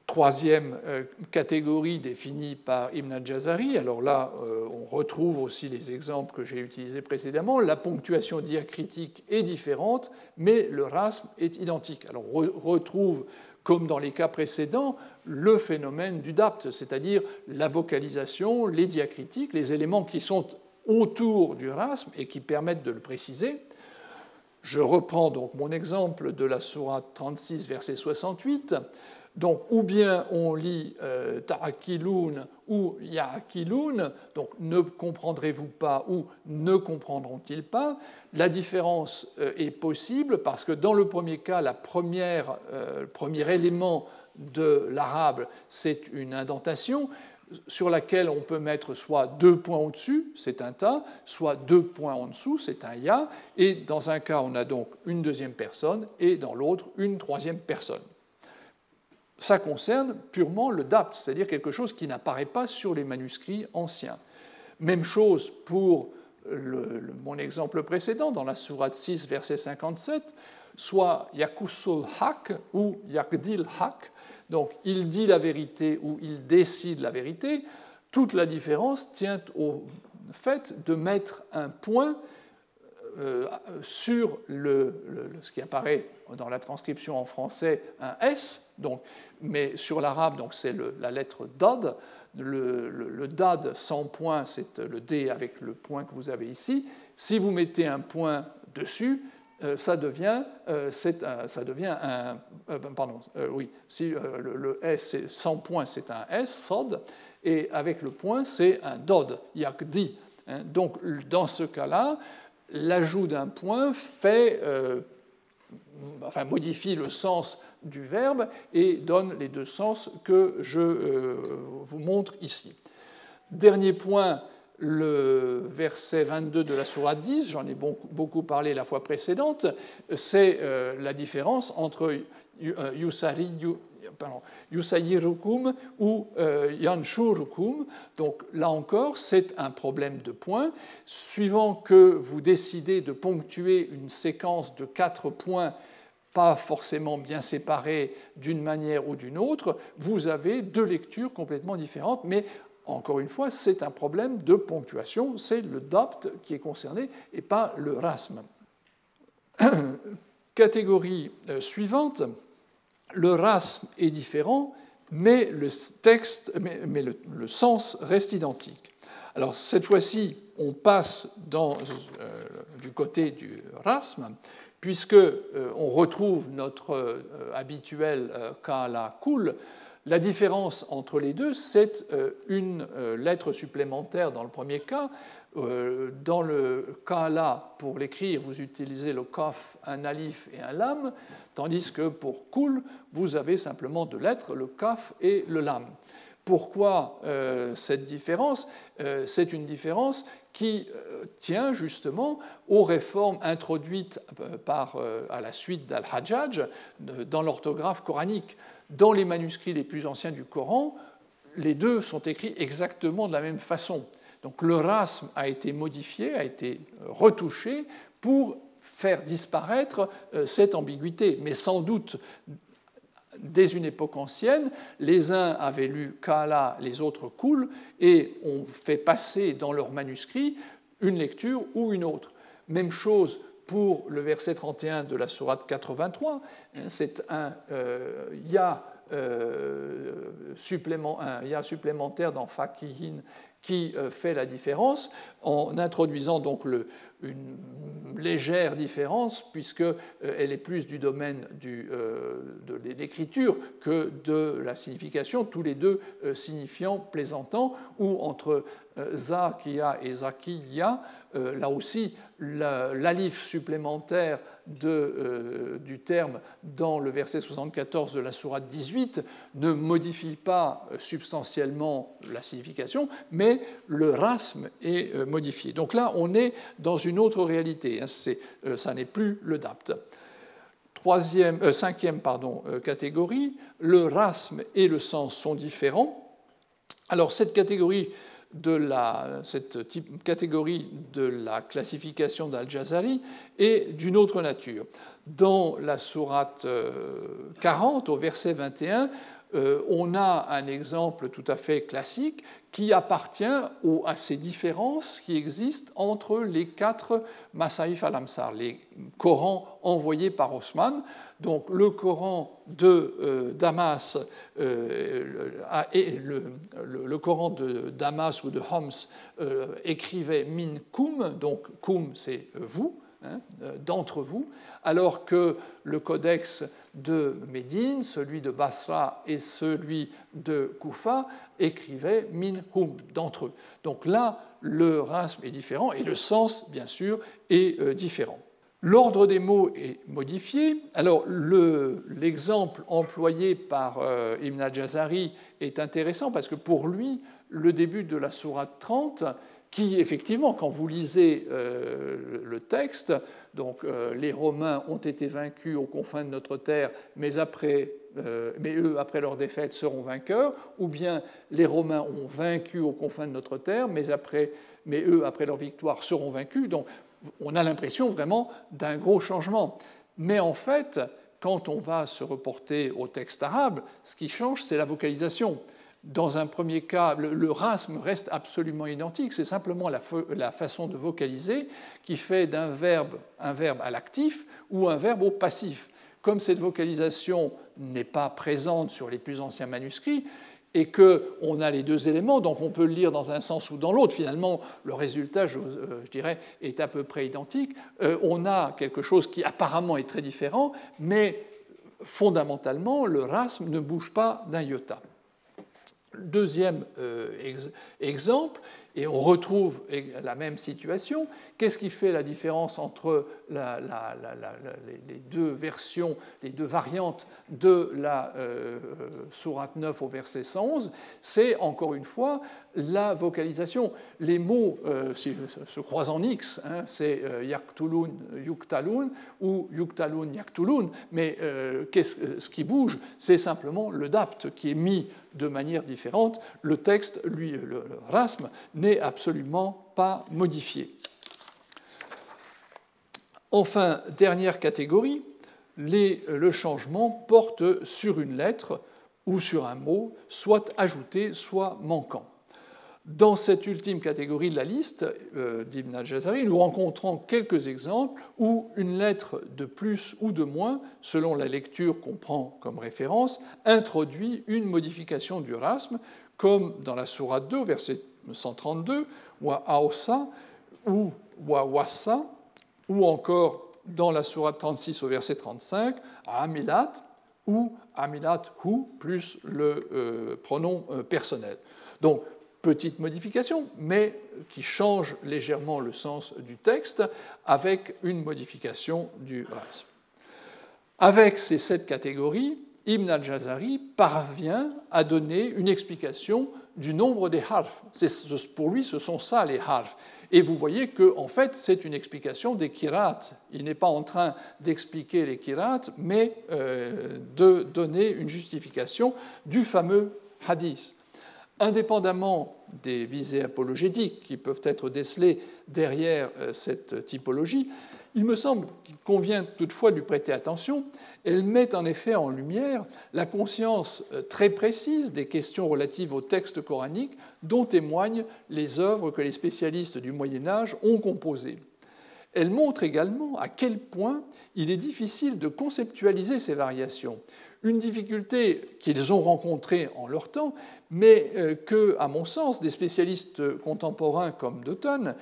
Troisième catégorie définie par Ibn al-Jazari, alors là on retrouve aussi les exemples que j'ai utilisés précédemment, la ponctuation diacritique est différente, mais le rasme est identique. Alors on retrouve, comme dans les cas précédents, le phénomène du dapt, c'est-à-dire la vocalisation, les diacritiques, les éléments qui sont autour du rasme et qui permettent de le préciser. Je reprends donc mon exemple de la sourate 36, verset 68. Donc, ou bien on lit euh, ta'akiloun ou ya'akiloun, donc ne comprendrez-vous pas ou ne comprendront-ils pas La différence euh, est possible parce que dans le premier cas, la euh, le premier élément de l'arabe, c'est une indentation, sur laquelle on peut mettre soit deux points au-dessus, c'est un ta, soit deux points en dessous, c'est un ya, et dans un cas on a donc une deuxième personne et dans l'autre une troisième personne. Ça concerne purement le dapt, c'est-à-dire quelque chose qui n'apparaît pas sur les manuscrits anciens. Même chose pour mon exemple précédent, dans la Sourate 6, verset 57, soit Yakusul Hak ou Yakdil Hak, donc il dit la vérité ou il décide la vérité. Toute la différence tient au fait de mettre un point euh, sur ce qui apparaît dans la transcription en français un S, donc, mais sur l'arabe, c'est la lettre Dad. Le, Dad sans point, c'est le D avec le point que vous avez ici. Si vous mettez un point dessus, euh, ça devient, euh, ça devient un. Euh, pardon, oui, si le, S sans point, c'est un S, SOD, et avec le point, c'est un DOD, YAKDI. Hein. Donc, dans ce cas-là, l'ajout d'un point enfin, modifie le sens du verbe et donne les deux sens que je vous montre ici. Dernier point, le verset 22 de la Sourate 10, j'en ai beaucoup parlé la fois précédente, c'est euh, la différence entre Yusayirukum ou euh, Yanshurukum. Donc là encore, c'est un problème de points. Suivant que vous décidez de ponctuer une séquence de quatre points pas forcément bien séparés d'une manière ou d'une autre, vous avez deux lectures complètement différentes, mais encore une fois, c'est un problème de ponctuation, c'est le DOPT qui est concerné et pas le RASM. (coughs) Catégorie euh, suivante, le RASM est différent, mais le texte, mais, le, sens reste identique. Alors cette fois-ci, on passe euh, du côté du RASM, puisque euh, on retrouve notre habituel kala kul, la différence entre les deux, c'est euh, une euh, lettre supplémentaire dans le premier cas. Euh, dans le cas là, pour l'écrire, vous utilisez le kaf, un alif et un lam, tandis que pour kul, vous avez simplement deux lettres, le kaf et le lam. Pourquoi cette différence? C'est une différence qui tient justement aux réformes introduites par, à la suite d'Al-Hajjaj dans l'orthographe coranique dans les manuscrits les plus anciens du Coran, les deux sont écrits exactement de la même façon. Donc le rasme a été modifié, a été euh, retouché pour faire disparaître euh, cette ambiguïté. Mais sans doute, dès une époque ancienne, les uns avaient lu Kala, les autres Kul, et ont fait passer dans leurs manuscrits une lecture ou une autre. Même chose pour le verset 31 de la sourate 83. C'est un euh, un ya supplémentaire dans Fakihin qui euh, fait la différence en introduisant donc une légère différence puisqu'elle euh, est plus du domaine euh, de l'écriture que de la signification, tous les deux signifiant plaisantant, ou entre Zakia et Zakiya, là aussi l'alif supplémentaire de, euh, du terme dans le verset 74 de la sourate 18 ne modifie pas substantiellement la signification, mais le rasme est euh, modifié. Donc là, on est dans une autre réalité. Hein, euh, ça n'est plus le dapt. Troisième, cinquième pardon, catégorie, le rasme et le sens sont différents. Alors cette catégorie de la, cette catégorie de la classification d'Al-Jazari est d'une autre nature. Dans la sourate 40, euh, au verset 21, euh, on a un exemple tout à fait classique qui appartient à ces différences qui existent entre les quatre Masaïf al-Amsar, les Corans envoyés par Osman. Donc le Coran de euh, Damas euh, et le, Coran de Damas ou de Homs écrivait min kum, donc kum c'est vous, Hein, euh, d'entre vous, alors que le codex de Médine, celui de Basra et celui de Koufa écrivaient minhum, d'entre eux. Donc là, le rasme est différent et le sens, bien sûr, est euh, différent. L'ordre des mots est modifié. Alors, l'exemple employé par euh, Ibn al-Jazari est intéressant parce que pour lui, le début de la sourate 30 qui effectivement, quand vous lisez euh, le texte, donc euh, les Romains ont été vaincus aux confins de notre terre, mais, après, euh, mais eux, après leur défaite, seront vainqueurs, ou bien les Romains ont vaincu aux confins de notre terre, mais, après, mais eux, après leur victoire, seront vaincus. Donc on a l'impression vraiment d'un gros changement. Mais en fait, quand on va se reporter au texte arabe, ce qui change, c'est la vocalisation. Dans un premier cas, le, rasme reste absolument identique, c'est simplement la, façon de vocaliser qui fait d'un verbe un verbe à l'actif ou un verbe au passif. Comme cette vocalisation n'est pas présente sur les plus anciens manuscrits, et qu'on a les deux éléments, donc on peut le lire dans un sens ou dans l'autre. Finalement, le résultat, je, euh, dirais, est à peu près identique. Euh, on a quelque chose qui apparemment est très différent, mais fondamentalement, le rasme ne bouge pas d'un iota. Deuxième euh, exemple, et on retrouve la même situation. Qu'est-ce qui fait la différence entre les deux versions, les deux variantes de la euh, sourate 9 au verset 111 C'est encore une fois la vocalisation. Les mots euh, se croisent en X, hein, c'est euh, yaktulun, yuktalun ou yuktalun, yaktulun, mais euh, ce qui bouge, c'est simplement le dapt qui est mis de manière différente. Le texte, lui, le rasme, n'est absolument pas modifié. Enfin, dernière catégorie, le changement porte sur une lettre ou sur un mot, soit ajouté, soit manquant. Dans cette ultime catégorie de la liste euh, d'Ibn al-Jazari, nous rencontrons quelques exemples où une lettre de plus ou de moins, selon la lecture qu'on prend comme référence, introduit une modification du rasme, comme dans la Sourate 2, verset 132, wa aosa ou wa wassa, ou encore dans la Sourate 36 au verset 35, amilat ou amilat hu plus le euh, pronom euh, personnel. Petite modification, mais qui change légèrement le sens du texte avec une modification du rasme. Avec ces sept catégories, Ibn al-Jazari parvient à donner une explication du nombre des harfs. Pour lui, ce sont ça les harfs. Et vous voyez que, fait, c'est une explication des kirats. Il n'est pas en train d'expliquer les kirats, mais euh, de donner une justification du fameux hadith indépendamment des visées apologétiques qui peuvent être décelées derrière euh, cette typologie, Il me semble qu'il convient toutefois de lui prêter attention. Elle met en effet en lumière la conscience euh, très précise des questions relatives au texte coranique dont témoignent les œuvres que les spécialistes du Moyen Âge ont composées. Elle montre également à quel point il est difficile de conceptualiser ces variations, une difficulté qu'ils ont rencontrée en leur temps, mais euh, que, à mon sens, des spécialistes contemporains comme Dutton,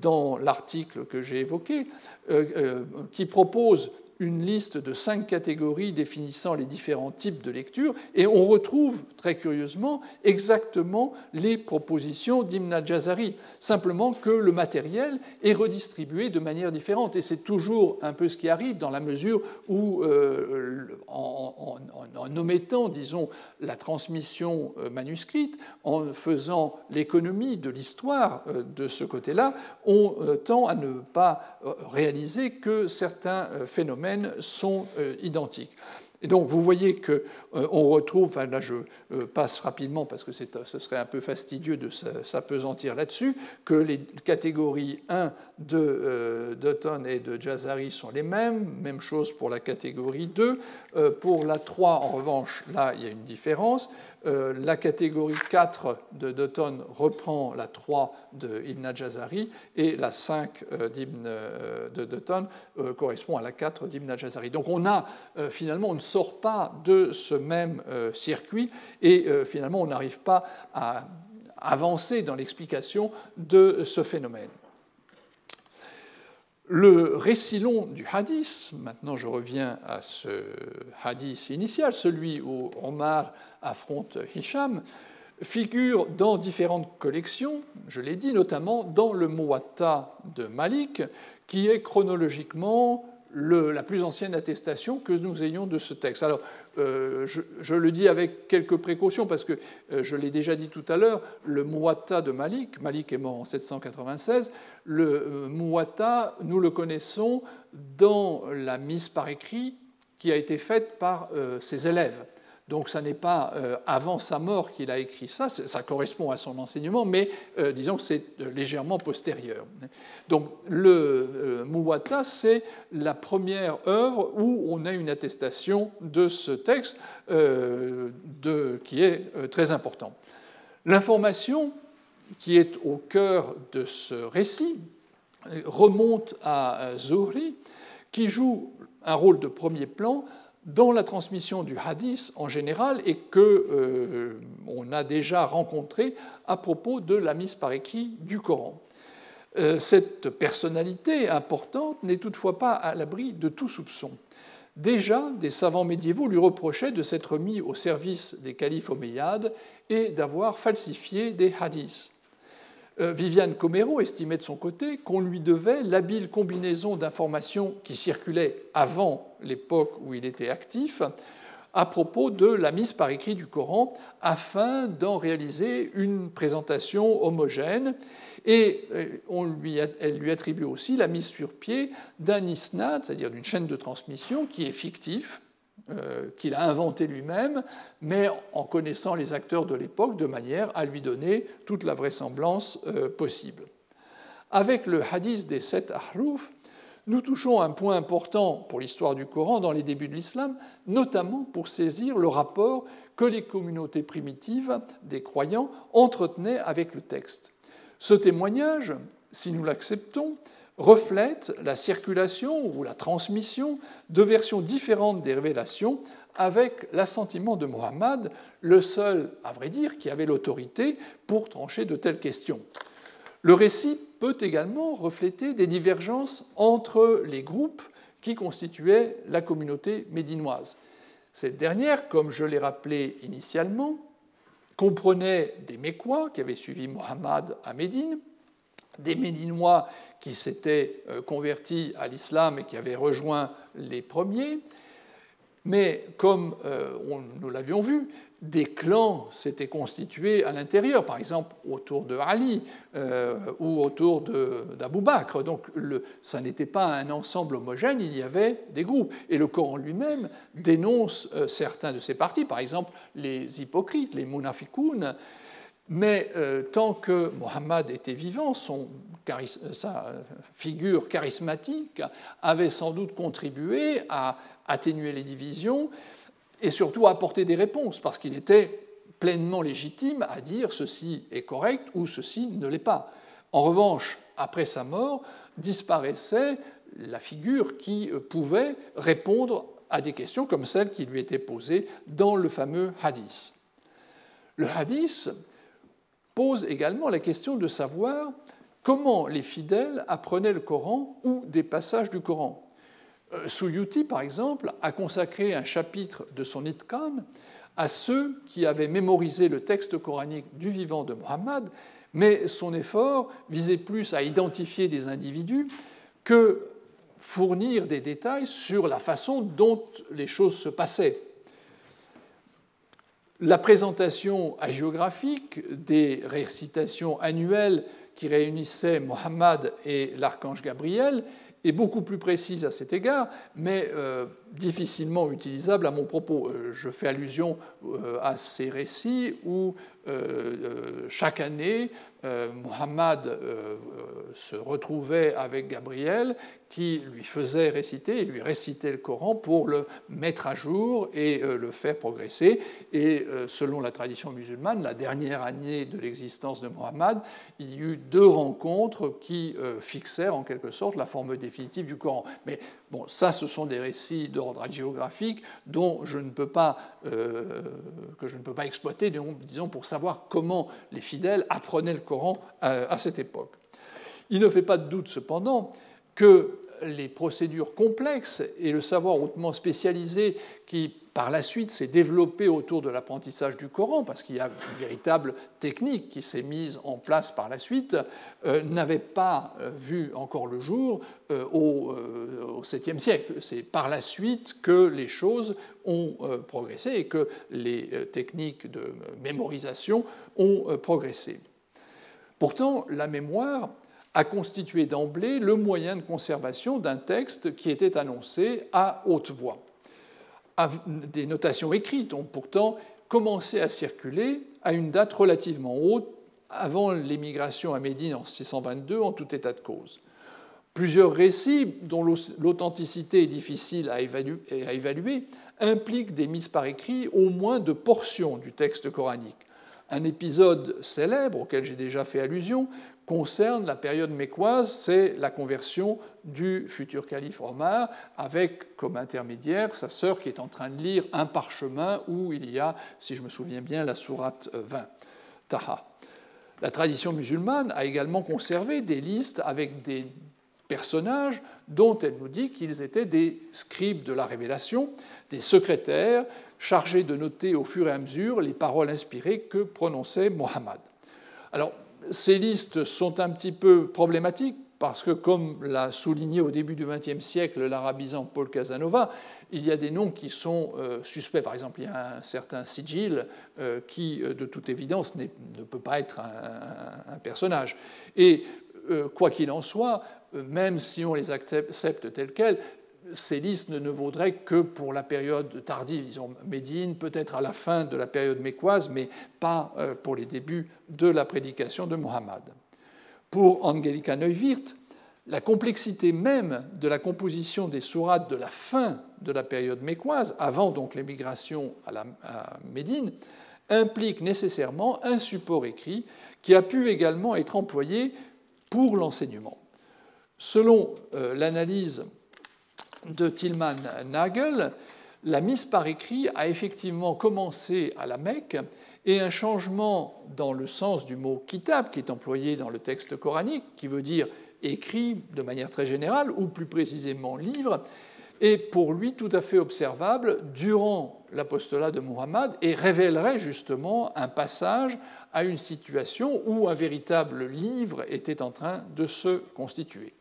dans l'article que j'ai évoqué, euh, euh, qui propose une liste de cinq catégories définissant les différents types de lecture, et on retrouve très curieusement exactement les propositions d'Ibn al-Jazari, simplement que le matériel est redistribué de manière différente, et c'est toujours un peu ce qui arrive dans la mesure où, euh, en, en, omettant, disons, la transmission euh, manuscrite, en faisant l'économie de l'histoire euh, de ce côté-là, on tend à ne pas réaliser que certains phénomènes sont euh, identiques. Et donc vous voyez qu'on euh, retrouve, là je euh, passe rapidement parce que ce serait un peu fastidieux de s'apesantir là-dessus, que les catégories 1 de Dutton et de Jazari sont les mêmes, même chose pour la catégorie 2. Pour la 3, en revanche, là il y a une différence. Euh, la catégorie 4 de Dutton reprend la 3 de Ibn Jazari et la 5 euh, euh, de Dutton correspond à la 4 d'Ibn Jazari. Donc on a finalement, on ne sort pas de ce même circuit et finalement on n'arrive pas à avancer dans l'explication de ce phénomène. Le récit long du hadith, maintenant je reviens à ce hadith initial, celui où Omar affronte Hisham, figure dans différentes collections, je l'ai dit, notamment dans le Muwatta de Malik, qui est chronologiquement la plus ancienne attestation que nous ayons de ce texte. Alors, euh, je, le dis avec quelques précautions parce que euh, je l'ai déjà dit tout à l'heure, le Muwatta de Malik, Malik est mort en 796, le euh, Muwatta, nous le connaissons dans la mise par écrit qui a été faite par ses élèves. Donc ça n'est pas euh, avant sa mort qu'il a écrit ça, ça correspond à son enseignement, mais euh, disons que c'est euh, légèrement postérieur. Donc le Muwatta, c'est la première œuvre où on a une attestation de ce texte qui est très important. L'information qui est au cœur de ce récit remonte à Zuhri, qui joue un rôle de premier plan dans la transmission du hadith en général et que euh, on a déjà rencontré à propos de la mise par écrit du Coran. Euh, cette personnalité importante n'est toutefois pas à l'abri de tout soupçon. Déjà, des savants médiévaux lui reprochaient de s'être mis au service des califes omeyyades et d'avoir falsifié des hadiths. Euh, Viviane Comero estimait de son côté qu'on lui devait l'habile combinaison d'informations qui circulaient avant l'époque où il était actif à propos de la mise par écrit du Coran afin d'en réaliser une présentation homogène. Et euh, on lui, elle lui attribue aussi la mise sur pied d'un isnad, c'est-à-dire d'une chaîne de transmission qui est fictif, euh, qu'il a inventé lui-même, mais en connaissant les acteurs de l'époque de manière à lui donner toute la vraisemblance euh, possible. Avec le hadith des sept ahrouf, nous touchons un point important pour l'histoire du Coran dans les débuts de l'islam, notamment pour saisir le rapport que les communautés primitives des croyants entretenaient avec le texte. Ce témoignage, si nous l'acceptons, reflète la circulation ou la transmission de versions différentes des révélations avec l'assentiment de Mohammed, le seul, à vrai dire, qui avait l'autorité pour trancher de telles questions. Le récit peut également refléter des divergences entre les groupes qui constituaient la communauté médinoise. Cette dernière, comme je l'ai rappelé initialement, comprenait des Mécois qui avaient suivi Mohammed à Médine, des Médinois qui s'étaient euh, convertis à l'islam et qui avaient rejoint les premiers. Mais comme euh, nous l'avions vu, des clans s'étaient constitués à l'intérieur, par exemple autour de Ali euh, ou autour d'Abou Bakr. Donc ça n'était pas un ensemble homogène, il y avait des groupes. Et le Coran lui-même dénonce certains de ces partis, par exemple les hypocrites, les munafikoun, Mais euh, tant que Mohammed était vivant, son, sa figure charismatique avait sans doute contribué à atténuer les divisions et surtout à apporter des réponses, parce qu'il était pleinement légitime à dire ceci est correct ou ceci ne l'est pas. En revanche, après sa mort, disparaissait la figure qui pouvait répondre à des questions comme celles qui lui étaient posées dans le fameux hadith. Le hadith pose également la question de savoir comment les fidèles apprenaient le Coran ou des passages du Coran. Euh, Suyuti, par exemple, a consacré un chapitre de son Itkan à ceux qui avaient mémorisé le texte coranique du vivant de Muhammad, mais son effort visait plus à identifier des individus que fournir des détails sur la façon dont les choses se passaient. La présentation géographique des récitations annuelles qui réunissaient Mohammed et l'archange Gabriel est beaucoup plus précise à cet égard, mais euh, difficilement utilisable à mon propos. Euh, je fais allusion euh, à ces récits où chaque année euh, euh, se retrouvait avec Gabriel qui lui faisait réciter, lui récitait le Coran pour le mettre à jour et euh, le faire progresser. Et selon la tradition musulmane, la dernière année de l'existence de Muhammad, il y eut deux rencontres qui fixèrent en quelque sorte la forme définitive du Coran. Mais bon, ça, ce sont des récits d'ordre géographique dont je ne peux pas, que je ne peux pas exploiter, disons, pour savoir comment les fidèles apprenaient le Coran à cette époque. Il ne fait pas de doute cependant que les procédures complexes et le savoir hautement spécialisé qui par la suite s'est développé autour de l'apprentissage du Coran, parce qu'il y a une véritable technique qui s'est mise en place par la suite, euh, n'avaient pas euh, vu encore le jour euh, au, 7e siècle. C'est par la suite que les choses ont progressé et que les techniques de mémorisation ont progressé. Pourtant, la mémoire a constitué d'emblée le moyen de conservation d'un texte qui était annoncé à haute voix. Des notations écrites ont pourtant commencé à circuler à une date relativement haute, avant l'émigration à Médine en 622, en tout état de cause. Plusieurs récits, dont l'authenticité est difficile à évaluer, impliquent des mises par écrit au moins de portions du texte coranique. Un épisode célèbre auquel j'ai déjà fait allusion concerne la période mécoise, c'est la conversion du futur calife Omar, avec comme intermédiaire sa sœur qui est en train de lire un parchemin où il y a, si je me souviens bien, la sourate 20, Taha. La tradition musulmane a également conservé des listes avec des personnages dont elle nous dit qu'ils étaient des scribes de la révélation, des secrétaires chargés de noter au fur et à mesure les paroles inspirées que prononçait Mohammed. Alors, ces listes sont un petit peu problématiques parce que, comme l'a souligné au début du XXe siècle l'arabisant Paul Casanova, il y a des noms qui sont euh, suspects. Par exemple, il y a un certain sigil euh, qui, euh, de toute évidence, ne peut pas être un, personnage. Et quoi qu'il en soit, même si on les accepte telles quelles, ces listes ne vaudraient que pour la période tardive, disons Médine, peut-être à la fin de la période mécoise, mais pas euh, pour les débuts de la prédication de Mohammed. Pour Angelika Neuwirth, la complexité même de la composition des sourates de la fin de la période mécoise, avant donc l'émigration à, Médine, implique nécessairement un support écrit qui a pu également être employé pour l'enseignement. Selon euh, l'analyse de Tilman Nagel, la mise par écrit a effectivement commencé à la Mecque et un changement dans le sens du mot kitab qui est employé dans le texte coranique, qui veut dire écrit de manière très générale, ou plus précisément livre, est pour lui tout à fait observable durant l'apostolat de Muhammad et révélerait justement un passage à une situation où un véritable livre était en train de se constituer.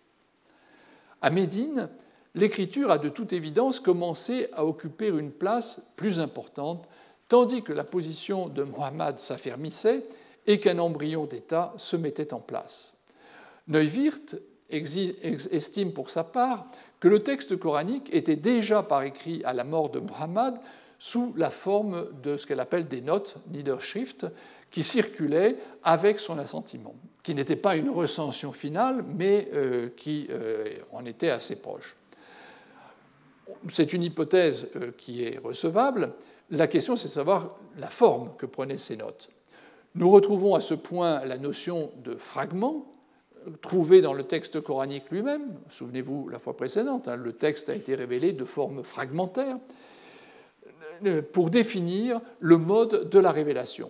À Médine, l'écriture a de toute évidence commencé à occuper une place plus importante, tandis que la position de Muhammad s'affermissait et qu'un embryon d'État se mettait en place. Neuwirth estime pour sa part que le texte coranique était déjà par écrit à la mort de Muhammad sous la forme de ce qu'elle appelle des notes, Niederschrift, qui circulaient avec son assentiment, qui n'était pas une recension finale, mais euh, qui euh, en était assez proche. C'est une hypothèse euh, qui est recevable. La question, c'est de savoir la forme que prenaient ces notes. Nous retrouvons à ce point la notion de fragment trouvée dans le texte coranique lui-même. Souvenez-vous la fois précédente, hein, le texte a été révélé de forme fragmentaire pour définir le mode de la révélation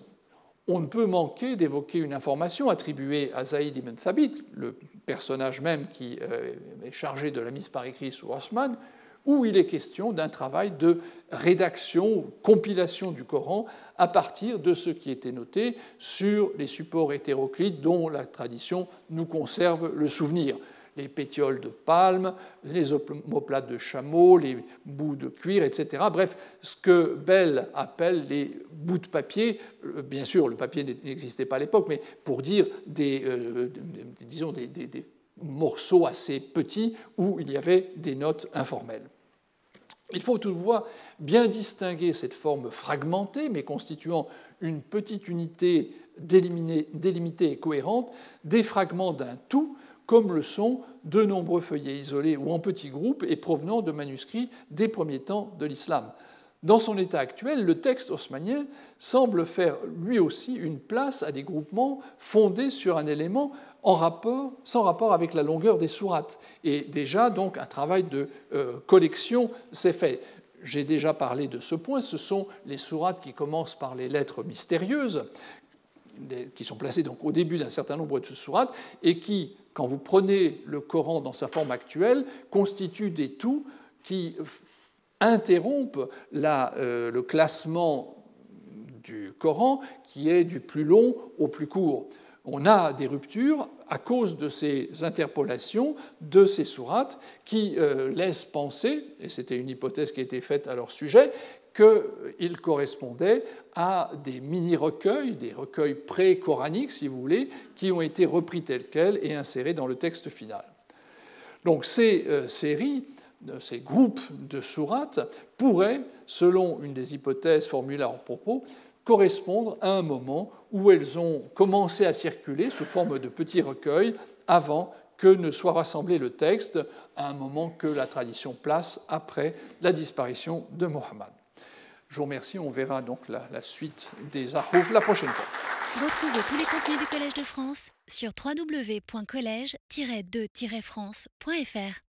on ne peut manquer d'évoquer une information attribuée à Zaïd ibn Thabit, le personnage même qui euh, est chargé de la mise par écrit sous Osman, où il est question d'un travail de rédaction, compilation du Coran à partir de ce qui était noté sur les supports hétéroclites dont la tradition nous conserve le souvenir les pétioles de palme, les omoplates de chameau, les bouts de cuir, etc. Bref, ce que Bell appelle les bouts de papier. Euh, bien sûr, le papier n'existait pas à l'époque, mais pour dire euh, disons des morceaux assez petits où il y avait des notes informelles. Il faut toutefois bien distinguer cette forme fragmentée, mais constituant une petite unité délimitée et cohérente, des fragments d'un tout comme le sont de nombreux feuillets isolés ou en petits groupes et provenant de manuscrits des premiers temps de l'islam. Dans son état actuel, le texte haussmanien semble faire lui aussi une place à des groupements fondés sur un élément en rapport, sans rapport avec la longueur des sourates. Et déjà, donc, un travail de euh, collection s'est fait. J'ai déjà parlé de ce point, ce sont les sourates qui commencent par les lettres mystérieuses, qui sont placées donc au début d'un certain nombre de sourates, et qui, quand vous prenez le Coran dans sa forme actuelle, constitue des tout qui interrompent euh, le classement du Coran qui est du plus long au plus court. On a des ruptures à cause de ces interpolations de ces sourates qui euh, laissent penser, et c'était une hypothèse qui a été faite à leur sujet, qu'il correspondait à des mini-recueils, des recueils pré-coraniques, si vous voulez, qui ont été repris tels quels et insérés dans le texte final. Donc ces euh, séries, ces groupes de sourates pourraient, selon une des hypothèses formulées en propos, correspondre à un moment où elles ont commencé à circuler sous forme de petits recueils avant que ne soit rassemblé le texte à un moment que la tradition place après la disparition de Mohammed. Je vous remercie. On verra donc la, suite des Ahouf la prochaine fois. Retrouvez tous les contenus du Collège de France sur www.colège-2-france.fr.